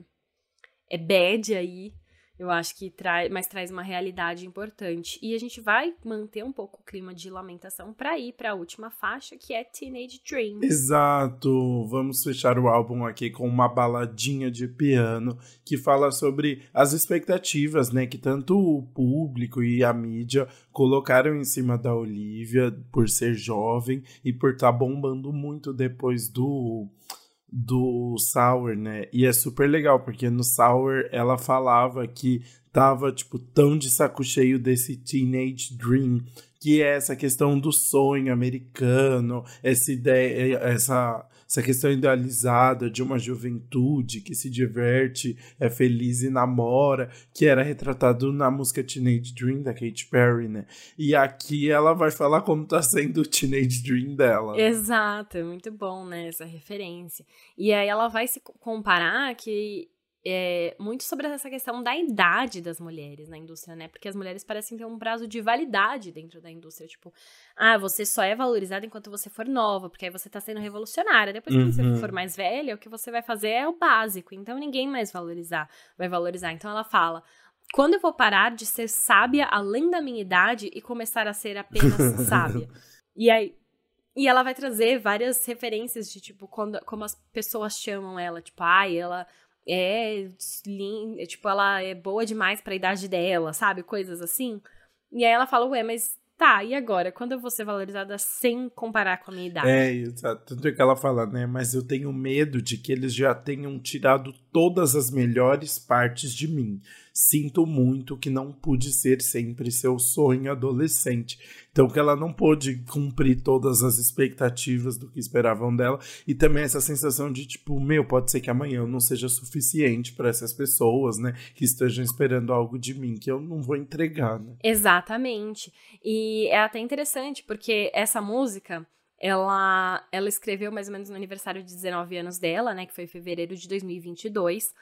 é bad aí eu acho que traz, mas traz uma realidade importante. E a gente vai manter um pouco o clima de lamentação para ir para a última faixa, que é Teenage Dream. Exato. Vamos fechar o álbum aqui com uma baladinha de piano que fala sobre as expectativas, né, que tanto o público e a mídia colocaram em cima da Olivia por ser jovem e por estar tá bombando muito depois do do Sour, né? E é super legal, porque no Sour ela falava que tava, tipo, tão de saco cheio desse Teenage Dream que é essa questão do sonho americano, essa ideia, essa essa questão idealizada de uma juventude que se diverte, é feliz e namora, que era retratado na música Teenage Dream da Katy Perry, né? E aqui ela vai falar como tá sendo o Teenage Dream dela. Exato, é muito bom, né, essa referência. E aí ela vai se comparar que é, muito sobre essa questão da idade das mulheres na indústria, né? Porque as mulheres parecem ter um prazo de validade dentro da indústria. Tipo, ah, você só é valorizada enquanto você for nova, porque aí você tá sendo revolucionária. Depois que uhum. você for mais velha, o que você vai fazer é o básico. Então ninguém mais valorizar, vai valorizar. Então ela fala. Quando eu vou parar de ser sábia além da minha idade e começar a ser apenas sábia? E aí, e ela vai trazer várias referências de, tipo, quando, como as pessoas chamam ela. Tipo, ai, ela é, linda, tipo, ela é boa demais para a idade dela, sabe? Coisas assim. E aí ela fala, ué, mas tá, e agora? Quando eu vou ser valorizada sem comparar com a minha idade? É, exato. Tanto é que ela fala, né? Mas eu tenho medo de que eles já tenham tirado todas as melhores partes de mim. Sinto muito que não pude ser sempre seu sonho adolescente. Então, que ela não pôde cumprir todas as expectativas do que esperavam dela. E também essa sensação de, tipo, meu, pode ser que amanhã eu não seja suficiente para essas pessoas, né? Que estejam esperando algo de mim que eu não vou entregar, né? Exatamente. E é até interessante, porque essa música ela, ela escreveu mais ou menos no aniversário de 19 anos dela, né, que foi em fevereiro de 2022.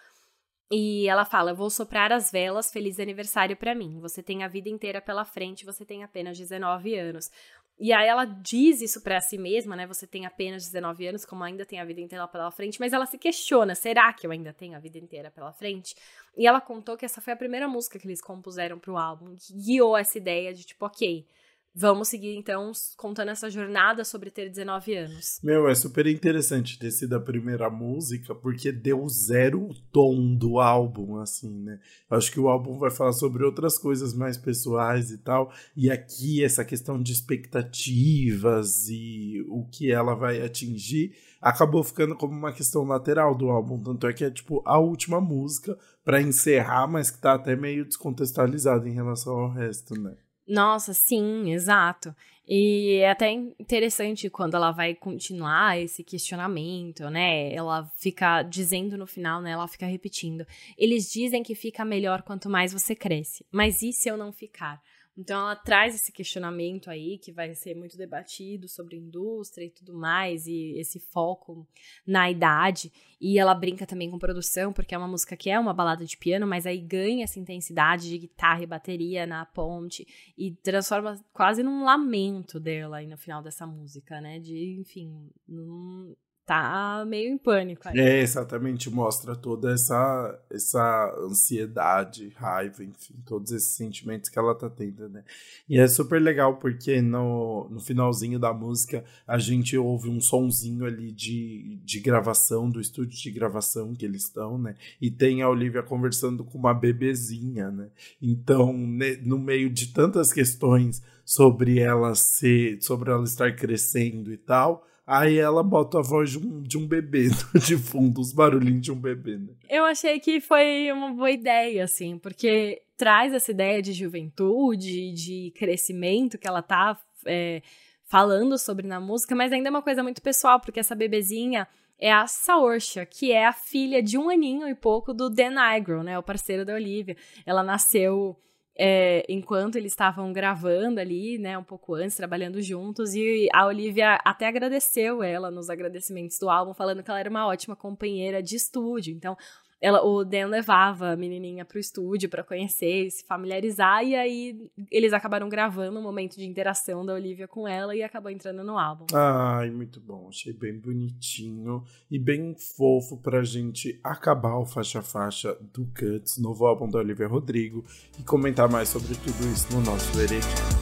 E ela fala: Vou soprar as velas, feliz aniversário para mim. Você tem a vida inteira pela frente, você tem apenas 19 anos. E aí ela diz isso para si mesma, né? Você tem apenas 19 anos, como ainda tem a vida inteira pela frente, mas ela se questiona: será que eu ainda tenho a vida inteira pela frente? E ela contou que essa foi a primeira música que eles compuseram pro álbum, que guiou essa ideia de tipo, ok, Vamos seguir, então, contando essa jornada sobre ter 19 anos. Meu, é super interessante ter sido a primeira música, porque deu zero tom do álbum, assim, né? Acho que o álbum vai falar sobre outras coisas mais pessoais e tal, e aqui essa questão de expectativas e o que ela vai atingir acabou ficando como uma questão lateral do álbum, tanto é que é, tipo, a última música para encerrar, mas que tá até meio descontextualizada em relação ao resto, né? Nossa, sim, exato. E é até interessante quando ela vai continuar esse questionamento, né? Ela fica dizendo no final, né? Ela fica repetindo. Eles dizem que fica melhor quanto mais você cresce. Mas e se eu não ficar? Então ela traz esse questionamento aí que vai ser muito debatido sobre indústria e tudo mais e esse foco na idade e ela brinca também com produção porque é uma música que é uma balada de piano, mas aí ganha essa intensidade de guitarra e bateria na ponte e transforma quase num lamento dela aí no final dessa música, né? De, enfim, num, tá meio em pânico. Aí. É, exatamente, mostra toda essa, essa ansiedade, raiva, enfim, todos esses sentimentos que ela tá tendo, né? E é super legal porque no, no finalzinho da música a gente ouve um sonzinho ali de, de gravação, do estúdio de gravação que eles estão, né? E tem a Olivia conversando com uma bebezinha, né? Então, no meio de tantas questões sobre ela ser, sobre ela estar crescendo e tal, Aí ela bota a voz de um, de um bebê de fundo, os barulhinhos de um bebê, né? Eu achei que foi uma boa ideia, assim, porque traz essa ideia de juventude, de crescimento que ela tá é, falando sobre na música, mas ainda é uma coisa muito pessoal, porque essa bebezinha é a Saoirse, que é a filha de um aninho e pouco do Aykroyd, né, o parceiro da Olivia. Ela nasceu é, enquanto eles estavam gravando ali, né, um pouco antes, trabalhando juntos, e a Olivia até agradeceu ela nos agradecimentos do álbum, falando que ela era uma ótima companheira de estúdio. Então, ela, o Dan levava a menininha pro estúdio para conhecer, se familiarizar, e aí eles acabaram gravando um momento de interação da Olivia com ela e acabou entrando no álbum. Ai, muito bom. Achei bem bonitinho e bem fofo pra gente acabar o faixa-faixa do Cuts, novo álbum da Olivia Rodrigo, e comentar mais sobre tudo isso no nosso veredito.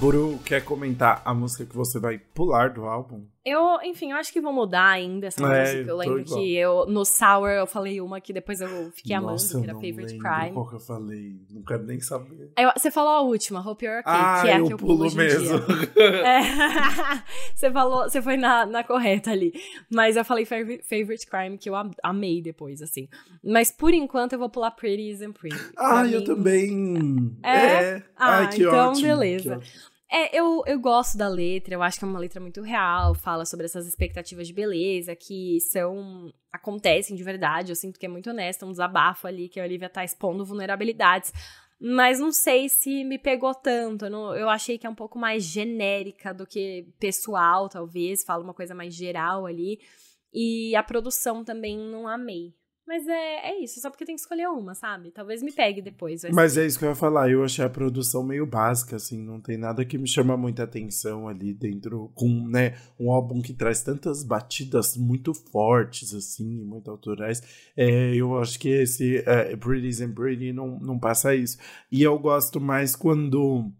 Buru, quer comentar a música que você vai pular do álbum? Eu, enfim, eu acho que vou mudar ainda essa É, música. Eu lembro igual. que eu, no Sour, eu falei uma que depois eu fiquei Nossa, amando, que eu era Favorite Crime. Qual que eu falei? Não quero nem saber. Eu- você falou a última, Hope You're Okay, ah, que é a que eu pulo pulo mesmo. É. você falou, você foi na, na correta ali. Mas eu falei Favorite, Crime, que eu am- amei depois, assim. Mas por enquanto eu vou pular Pretty and Pretty. ah, eu mim- também. É? Ah, Ai, que então ótimo, beleza. que ótimo. É, eu, eu gosto da letra, eu acho que é uma letra muito real, fala sobre essas expectativas de beleza que são. acontecem de verdade. Eu sinto que é muito honesta, um desabafo ali que a Olivia tá expondo vulnerabilidades. Mas não sei se me pegou tanto. Eu, não- eu achei que é um pouco mais genérica do que pessoal, talvez. Fala uma coisa mais geral ali. E a produção também não amei. Mas é, é isso, só porque tem que escolher uma, sabe? Talvez me pegue depois. Mas ser. é isso que eu ia falar. Eu achei a produção meio básica, assim, não tem nada que me chama muita atenção ali dentro, com, né, um álbum que traz tantas batidas muito fortes, assim, muito autorais. É, eu acho que esse é, Pretty and Pretty não, não passa isso. E eu gosto mais quando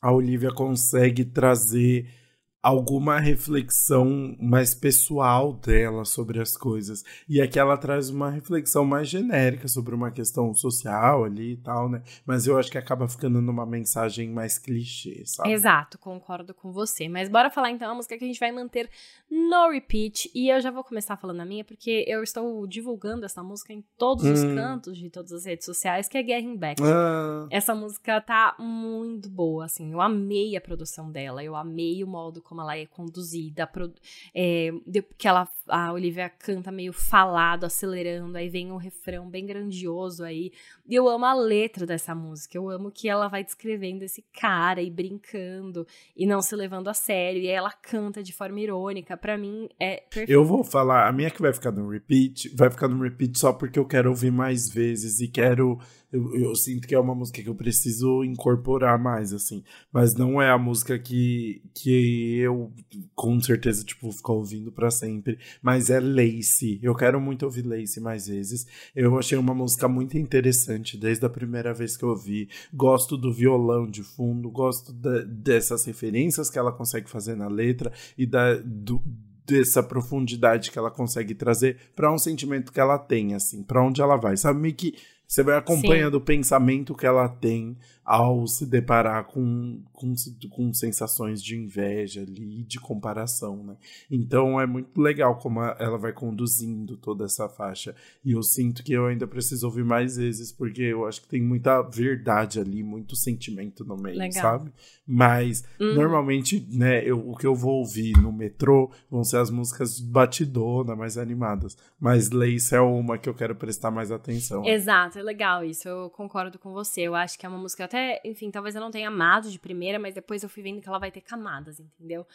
a Olivia consegue trazer alguma reflexão mais pessoal dela sobre as coisas. E aqui ela traz uma reflexão mais genérica sobre uma questão social ali e tal, né? Mas eu acho que acaba ficando numa mensagem mais clichê, sabe? Exato, concordo com você. Mas bora falar então a música que a gente vai manter no repeat. E eu já vou começar falando a minha, porque eu estou divulgando essa música em todos os Hum. cantos de todas as redes sociais, que é Getting Back. Ah, Essa música tá muito boa, assim. Eu amei a produção dela, eu amei o modo como ela é conduzida, é, que ela, a Olivia canta meio falado, acelerando, aí vem um refrão bem grandioso aí. E eu amo a letra dessa música, eu amo que ela vai descrevendo esse cara e brincando e não se levando a sério, e aí ela canta de forma irônica. Pra mim é perfeito. eu vou falar, a minha que vai ficar no repeat, vai ficar no repeat só porque eu quero ouvir mais vezes e quero. Eu, eu sinto que é uma música que eu preciso incorporar mais, assim. Mas não é a música que, que eu com certeza, tipo, ficar ouvindo pra sempre. Mas é Lace. Eu quero muito ouvir Lace mais vezes. Eu achei uma música muito interessante desde a primeira vez que eu ouvi. Gosto do violão de fundo, gosto da- dessas referências que ela consegue fazer na letra e da, do- dessa profundidade que ela consegue trazer pra um sentimento que ela tem, assim, pra onde ela vai. Sabe, meio que você vai acompanhando o pensamento que ela tem ao se deparar com, com, com sensações de inveja ali, de comparação, né? Então é muito legal como ela vai conduzindo toda essa faixa. E eu sinto que eu ainda preciso ouvir mais vezes, porque eu acho que tem muita verdade ali, muito sentimento no meio, Legal. sabe? Mas Uhum. normalmente, né, eu, o que eu vou ouvir no metrô vão ser as músicas batidona, mais animadas. Mas Lace é uma que eu quero prestar mais atenção. Exato, é legal isso. Eu concordo com você. Eu acho que é uma música até, enfim, talvez eu não tenha amado de primeira, mas depois eu fui vendo que ela vai ter camadas, entendeu?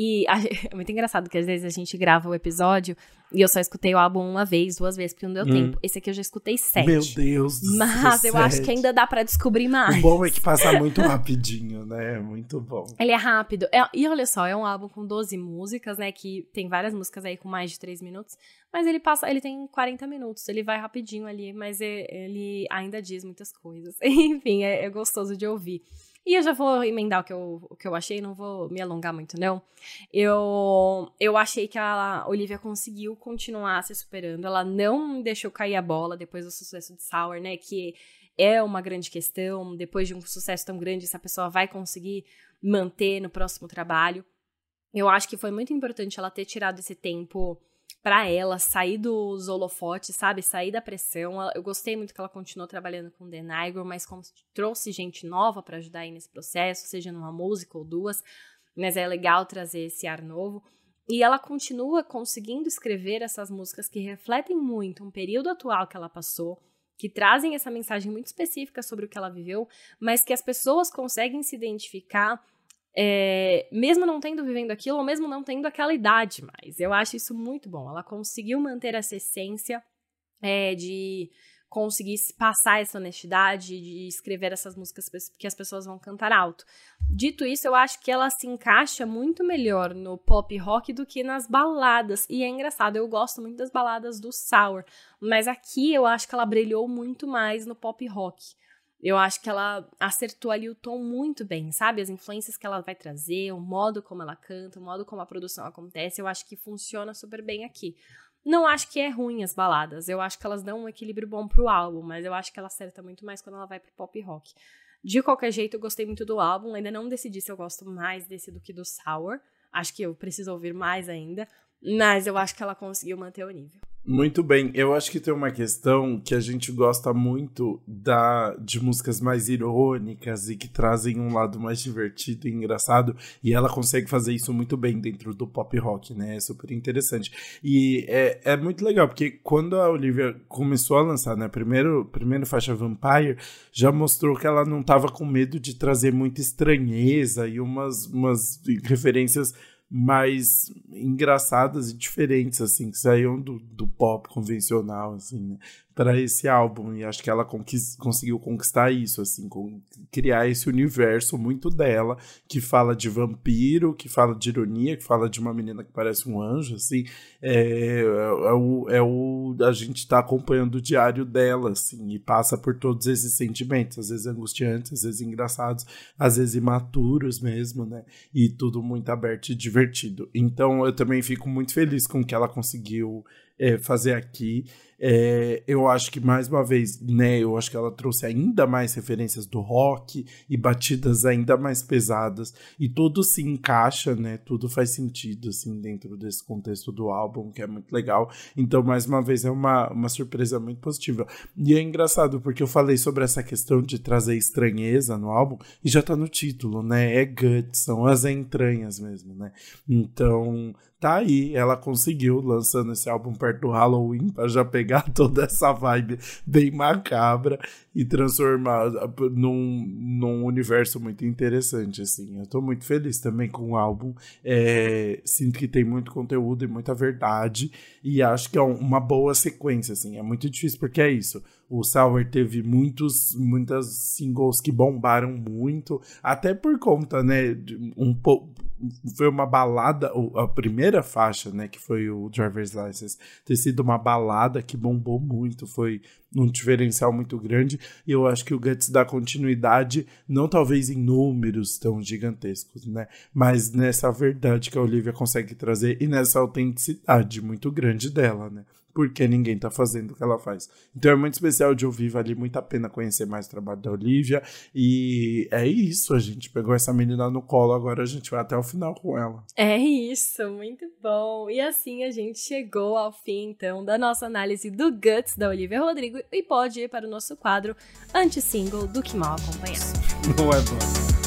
E a- é muito engraçado que às vezes a gente grava o episódio e eu só escutei o álbum uma vez, duas vezes, porque não deu Hum. tempo. Esse aqui eu já escutei sete. Meu Deus do Mas eu acho que sete. ainda dá pra descobrir mais. O bom é que passa muito rapidinho, né? É muito bom. Ele é rápido. É- e olha só, é um álbum com 12 músicas, né? Que tem várias músicas aí com mais de 3 minutos. Mas ele passa, ele tem 40 minutos. Ele vai rapidinho ali, mas é- ele ainda diz muitas coisas. Enfim, é, é gostoso de ouvir. E eu já vou emendar o que eu, o que eu achei, não vou me alongar muito, não. Eu, eu achei que a Olivia conseguiu continuar se superando. Ela não deixou cair a bola depois do sucesso de Sour, né? Que é uma grande questão. Depois de um sucesso tão grande, essa pessoa vai conseguir manter no próximo trabalho. Eu acho que foi muito importante ela ter tirado esse tempo pra ela, sair dos holofotes, sabe? Sair da pressão. Eu gostei muito que ela continuou trabalhando com The Nigro, mas como trouxe gente nova pra ajudar aí nesse processo, seja numa música ou duas. Mas é legal trazer esse ar novo. E ela continua conseguindo escrever essas músicas que refletem muito um período atual que ela passou, que trazem essa mensagem muito específica sobre o que ela viveu, mas que as pessoas conseguem se identificar é, mesmo não tendo vivendo aquilo, ou mesmo não tendo aquela idade mais. Eu acho isso muito bom. Ela conseguiu manter essa essência é, de conseguir se passar essa honestidade, de escrever essas músicas que as pessoas vão cantar alto. Dito isso, eu acho que ela se encaixa muito melhor no pop rock do que nas baladas. E é engraçado, eu gosto muito das baladas do Sour, mas aqui eu acho que ela brilhou muito mais no pop rock. Eu acho que ela acertou ali o tom muito bem, sabe? As influências que ela vai trazer, o modo como ela canta, o modo como a produção acontece, eu acho que funciona super bem aqui. Não acho que é ruim as baladas, eu acho que elas dão um equilíbrio bom pro álbum, mas eu acho que ela acerta muito mais quando ela vai pro pop rock. De qualquer jeito, eu gostei muito do álbum, ainda não decidi se eu gosto mais desse do que do Sour. Acho que eu preciso ouvir mais ainda, mas eu acho que ela conseguiu manter o nível. Muito bem, eu acho que tem uma questão que a gente gosta muito da de músicas mais irônicas e que trazem um lado mais divertido e engraçado, e ela consegue fazer isso muito bem dentro do pop rock, né? É super interessante. E é, é muito legal, porque quando a Olivia começou a lançar, né, primeiro, primeiro faixa Vampire, já mostrou que ela não estava com medo de trazer muita estranheza e umas, umas referências mais engraçadas e diferentes, assim, que saíam do, do pop convencional, assim, né? Para esse álbum e acho que ela conquist, conseguiu conquistar isso assim, com, criar esse universo muito dela que fala de vampiro, que fala de ironia, que fala de uma menina que parece um anjo, assim, é, é, o, é o a gente está acompanhando o diário dela, assim, e passa por todos esses sentimentos, às vezes angustiantes, às vezes engraçados, às vezes imaturos mesmo, né? E tudo muito aberto e divertido. Então eu também fico muito feliz com o que ela conseguiu é, fazer aqui. É, eu acho que, mais uma vez, né, eu acho que ela trouxe ainda mais referências do rock e batidas ainda mais pesadas, e tudo se encaixa, né, tudo faz sentido, assim, dentro desse contexto do álbum, que é muito legal. Então, mais uma vez, é uma, uma surpresa muito positiva. E é engraçado, porque eu falei sobre essa questão de trazer estranheza no álbum, e já tá no título, né, é guts, são as entranhas mesmo, né. Então, tá aí, ela conseguiu lançando esse álbum perto do Halloween para já pegar toda essa vibe bem macabra e transformar num, num universo muito interessante, assim. Eu tô muito feliz também com o álbum. É, sinto que tem muito conteúdo e muita verdade e acho que é uma boa sequência, assim. É muito difícil porque é isso. O Sour teve muitos, muitas singles que bombaram muito, até por conta, né, um pouco foi uma balada, a primeira faixa, né, que foi o Driver's License, ter sido uma balada que bombou muito, foi um diferencial muito grande, e eu acho que o Guts dá continuidade, não talvez em números tão gigantescos, né, mas nessa verdade que a Olivia consegue trazer e nessa autenticidade muito grande dela, né porque ninguém tá fazendo o que ela faz. Então é muito especial de ouvir, vale muito a pena conhecer mais o trabalho da Olivia. E é isso, a gente pegou essa menina no colo, agora a gente vai até o final com ela. É isso, muito bom. E assim a gente chegou ao fim, então, da nossa análise do Guts da Olivia Rodrigo e pode ir para o nosso quadro anti-single do Que Mal Acompanhado. Não é bom.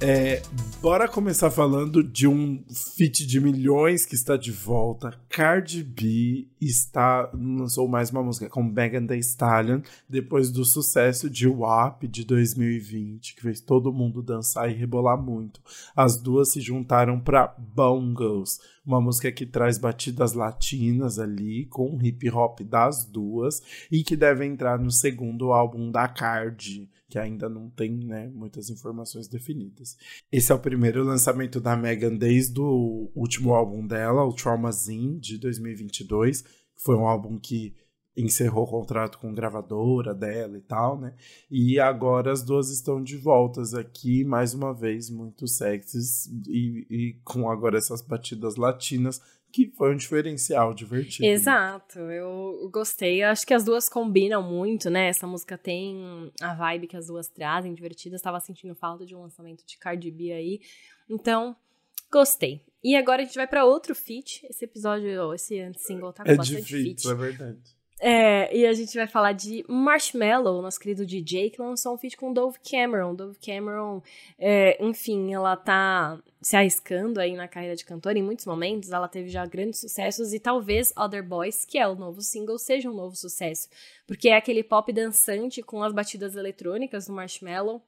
É, bora começar falando de um feat de milhões que está de volta. Cardi B está lançou mais uma música com Megan Thee Stallion depois do sucesso de WAP de 2020, que fez todo mundo dançar e rebolar muito. As duas se juntaram para Bongos, uma música que traz batidas latinas ali com hip hop das duas e que deve entrar no segundo álbum da Cardi que ainda não tem né, muitas informações definidas. Esse é o primeiro lançamento da Megan desde o último álbum dela, o Traumazine, de 2022, que foi um álbum que encerrou o contrato com a gravadora dela e tal, né? E agora as duas estão de voltas aqui, mais uma vez, muito sexys e, e com agora essas batidas latinas que foi um diferencial divertido. Exato, eu gostei. Eu acho que as duas combinam muito, né? Essa música tem a vibe que as duas trazem, divertidas. Estava sentindo falta de um lançamento de Cardi B aí. Então, gostei. E agora a gente vai para outro feat. Esse episódio, esse single tá com é bastante feat. É verdade. É, e a gente vai falar de Marshmallow, nosso querido DJ, que lançou um feat com Dove Cameron. Dove Cameron, é, enfim, ela tá se arriscando aí na carreira de cantora em muitos momentos. Ela teve já grandes sucessos e talvez Other Boys, que é o novo single, seja um novo sucesso. Porque é aquele pop dançante com as batidas eletrônicas do Marshmallow.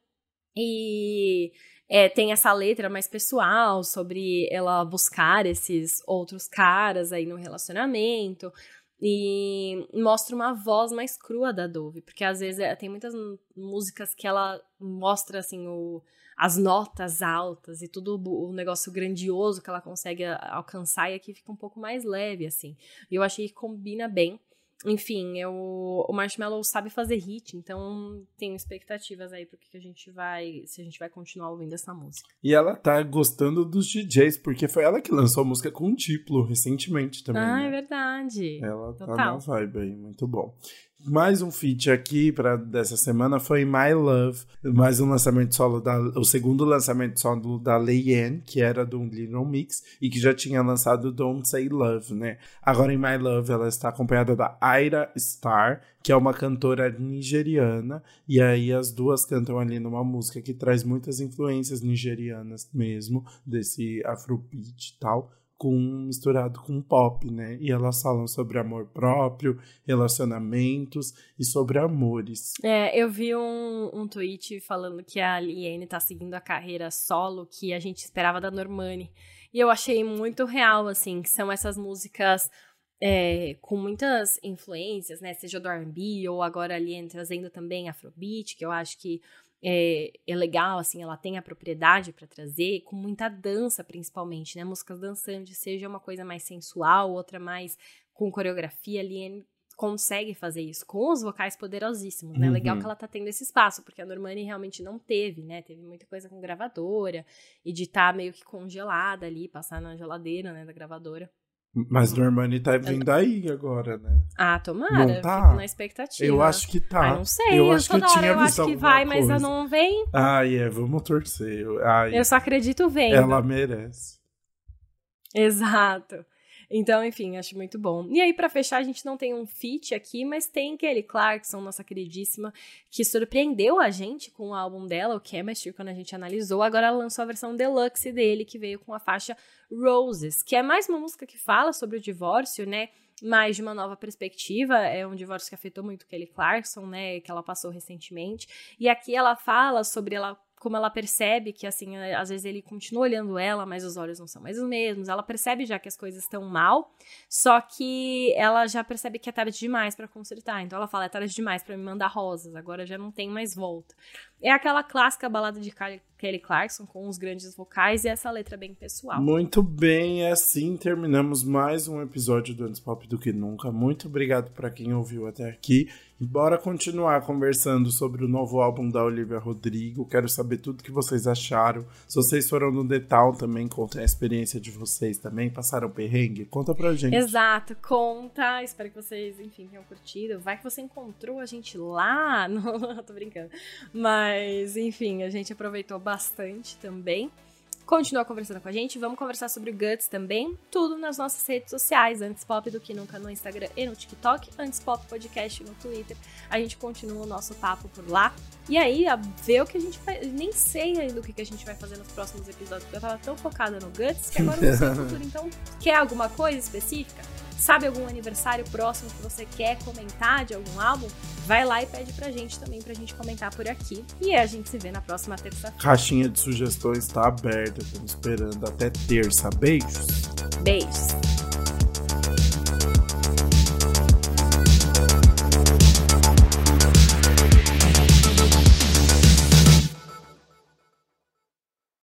E é, tem essa letra mais pessoal sobre ela buscar esses outros caras aí no relacionamento. E mostra uma voz mais crua da Dove, porque às vezes é, tem muitas músicas que ela mostra assim o, as notas altas e tudo o negócio grandioso que ela consegue alcançar e aqui fica um pouco mais leve assim. E eu achei que combina bem enfim, eu, o Marshmallow sabe fazer hit, então tenho expectativas aí pro que a gente vai, se a gente vai continuar ouvindo essa música. E ela tá gostando dos DJs, porque foi ela que lançou a música com o Diplo recentemente também. Ah, né? é verdade. Ela Total. tá na vibe aí, muito bom. Mais um feat aqui para dessa semana foi My Love, mais um lançamento solo da o segundo lançamento solo da Leyen, que era do Little Mix e que já tinha lançado Don't Say Love, né? Agora em My Love ela está acompanhada da Aira Star, que é uma cantora nigeriana, e aí as duas cantam ali numa música que traz muitas influências nigerianas mesmo, desse afrobeat e tal com misturado com pop, né? E elas falam sobre amor próprio, relacionamentos e sobre amores. É, eu vi um, um tweet falando que a Liane tá seguindo a carreira solo que a gente esperava da Normani. E eu achei muito real, assim, que são essas músicas é, com muitas influências, né? Seja do R&B ou agora a trazendo também Afrobeat, que eu acho que é, é legal, assim, ela tem a propriedade para trazer, com muita dança, principalmente, né? Músicas dançantes, seja uma coisa mais sensual, outra mais com coreografia, ali consegue fazer isso com os vocais poderosíssimos, né? Uhum. Legal que ela tá tendo esse espaço, porque a Normani realmente não teve, né? Teve muita coisa com gravadora e de estar tá meio que congelada ali, passar na geladeira, né, da gravadora. Mas Normani tá vindo aí agora, né? Ah, tomara. Não tá? Fico na expectativa. Eu acho que tá. Ah, não sei. Eu Eu, acho que eu tinha eu visto acho que vai, mas coisa. não vem. Ai, é, vamos torcer. Ai, Eu só acredito vendo. ela merece. Exato. Então, enfim, acho muito bom. E aí, pra fechar, a gente não tem um feat aqui, mas tem Kelly Clarkson, nossa queridíssima, que surpreendeu a gente com o álbum dela, o Chemistry, quando a gente analisou. Agora ela lançou a versão deluxe dele, que veio com a faixa Roses, que é mais uma música que fala sobre o divórcio, né? mais de uma nova perspectiva. É um divórcio que afetou muito Kelly Clarkson, né? Que ela passou recentemente. E aqui ela fala sobre ela. Como ela percebe que, assim, às vezes ele continua olhando ela, mas os olhos não são mais os mesmos. Ela percebe já que as coisas estão mal, só que ela já percebe que é tarde demais para consertar. Então ela fala: é tarde demais para me mandar rosas, agora já não tem mais volta. É aquela clássica balada de Kelly Clarkson com os grandes vocais e essa letra bem pessoal. Muito bem, é assim terminamos mais um episódio do Antes Pop do que Nunca. Muito obrigado para quem ouviu até aqui. E bora continuar conversando sobre o novo álbum da Olivia Rodrigo. Quero saber tudo que vocês acharam. Se vocês foram no Detal também, contem a experiência de vocês também. Passaram perrengue? Conta pra gente. Exato, conta. Espero que vocês, enfim, tenham curtido. Vai que você encontrou a gente lá. Não, tô brincando. Mas, enfim, a gente aproveitou bastante também. Continua conversando com a gente. Vamos conversar sobre o Guts também. Tudo nas nossas redes sociais. Antes Pop do que nunca no Instagram e no TikTok. Antes Pop Podcast no Twitter. A gente continua o nosso papo por lá. E aí, a ver o que a gente vai. Nem sei ainda o que a gente vai fazer nos próximos episódios. Porque eu tava tão focada no Guts que agora eu não sei o futuro. Então, quer alguma coisa específica? Sabe algum aniversário próximo que você quer comentar de algum álbum? Vai lá e pede pra gente também, pra gente comentar por aqui. E a gente se vê na próxima terça-feira. Caixinha de sugestões tá aberta. Estamos esperando até terça. Beijos. Beijos.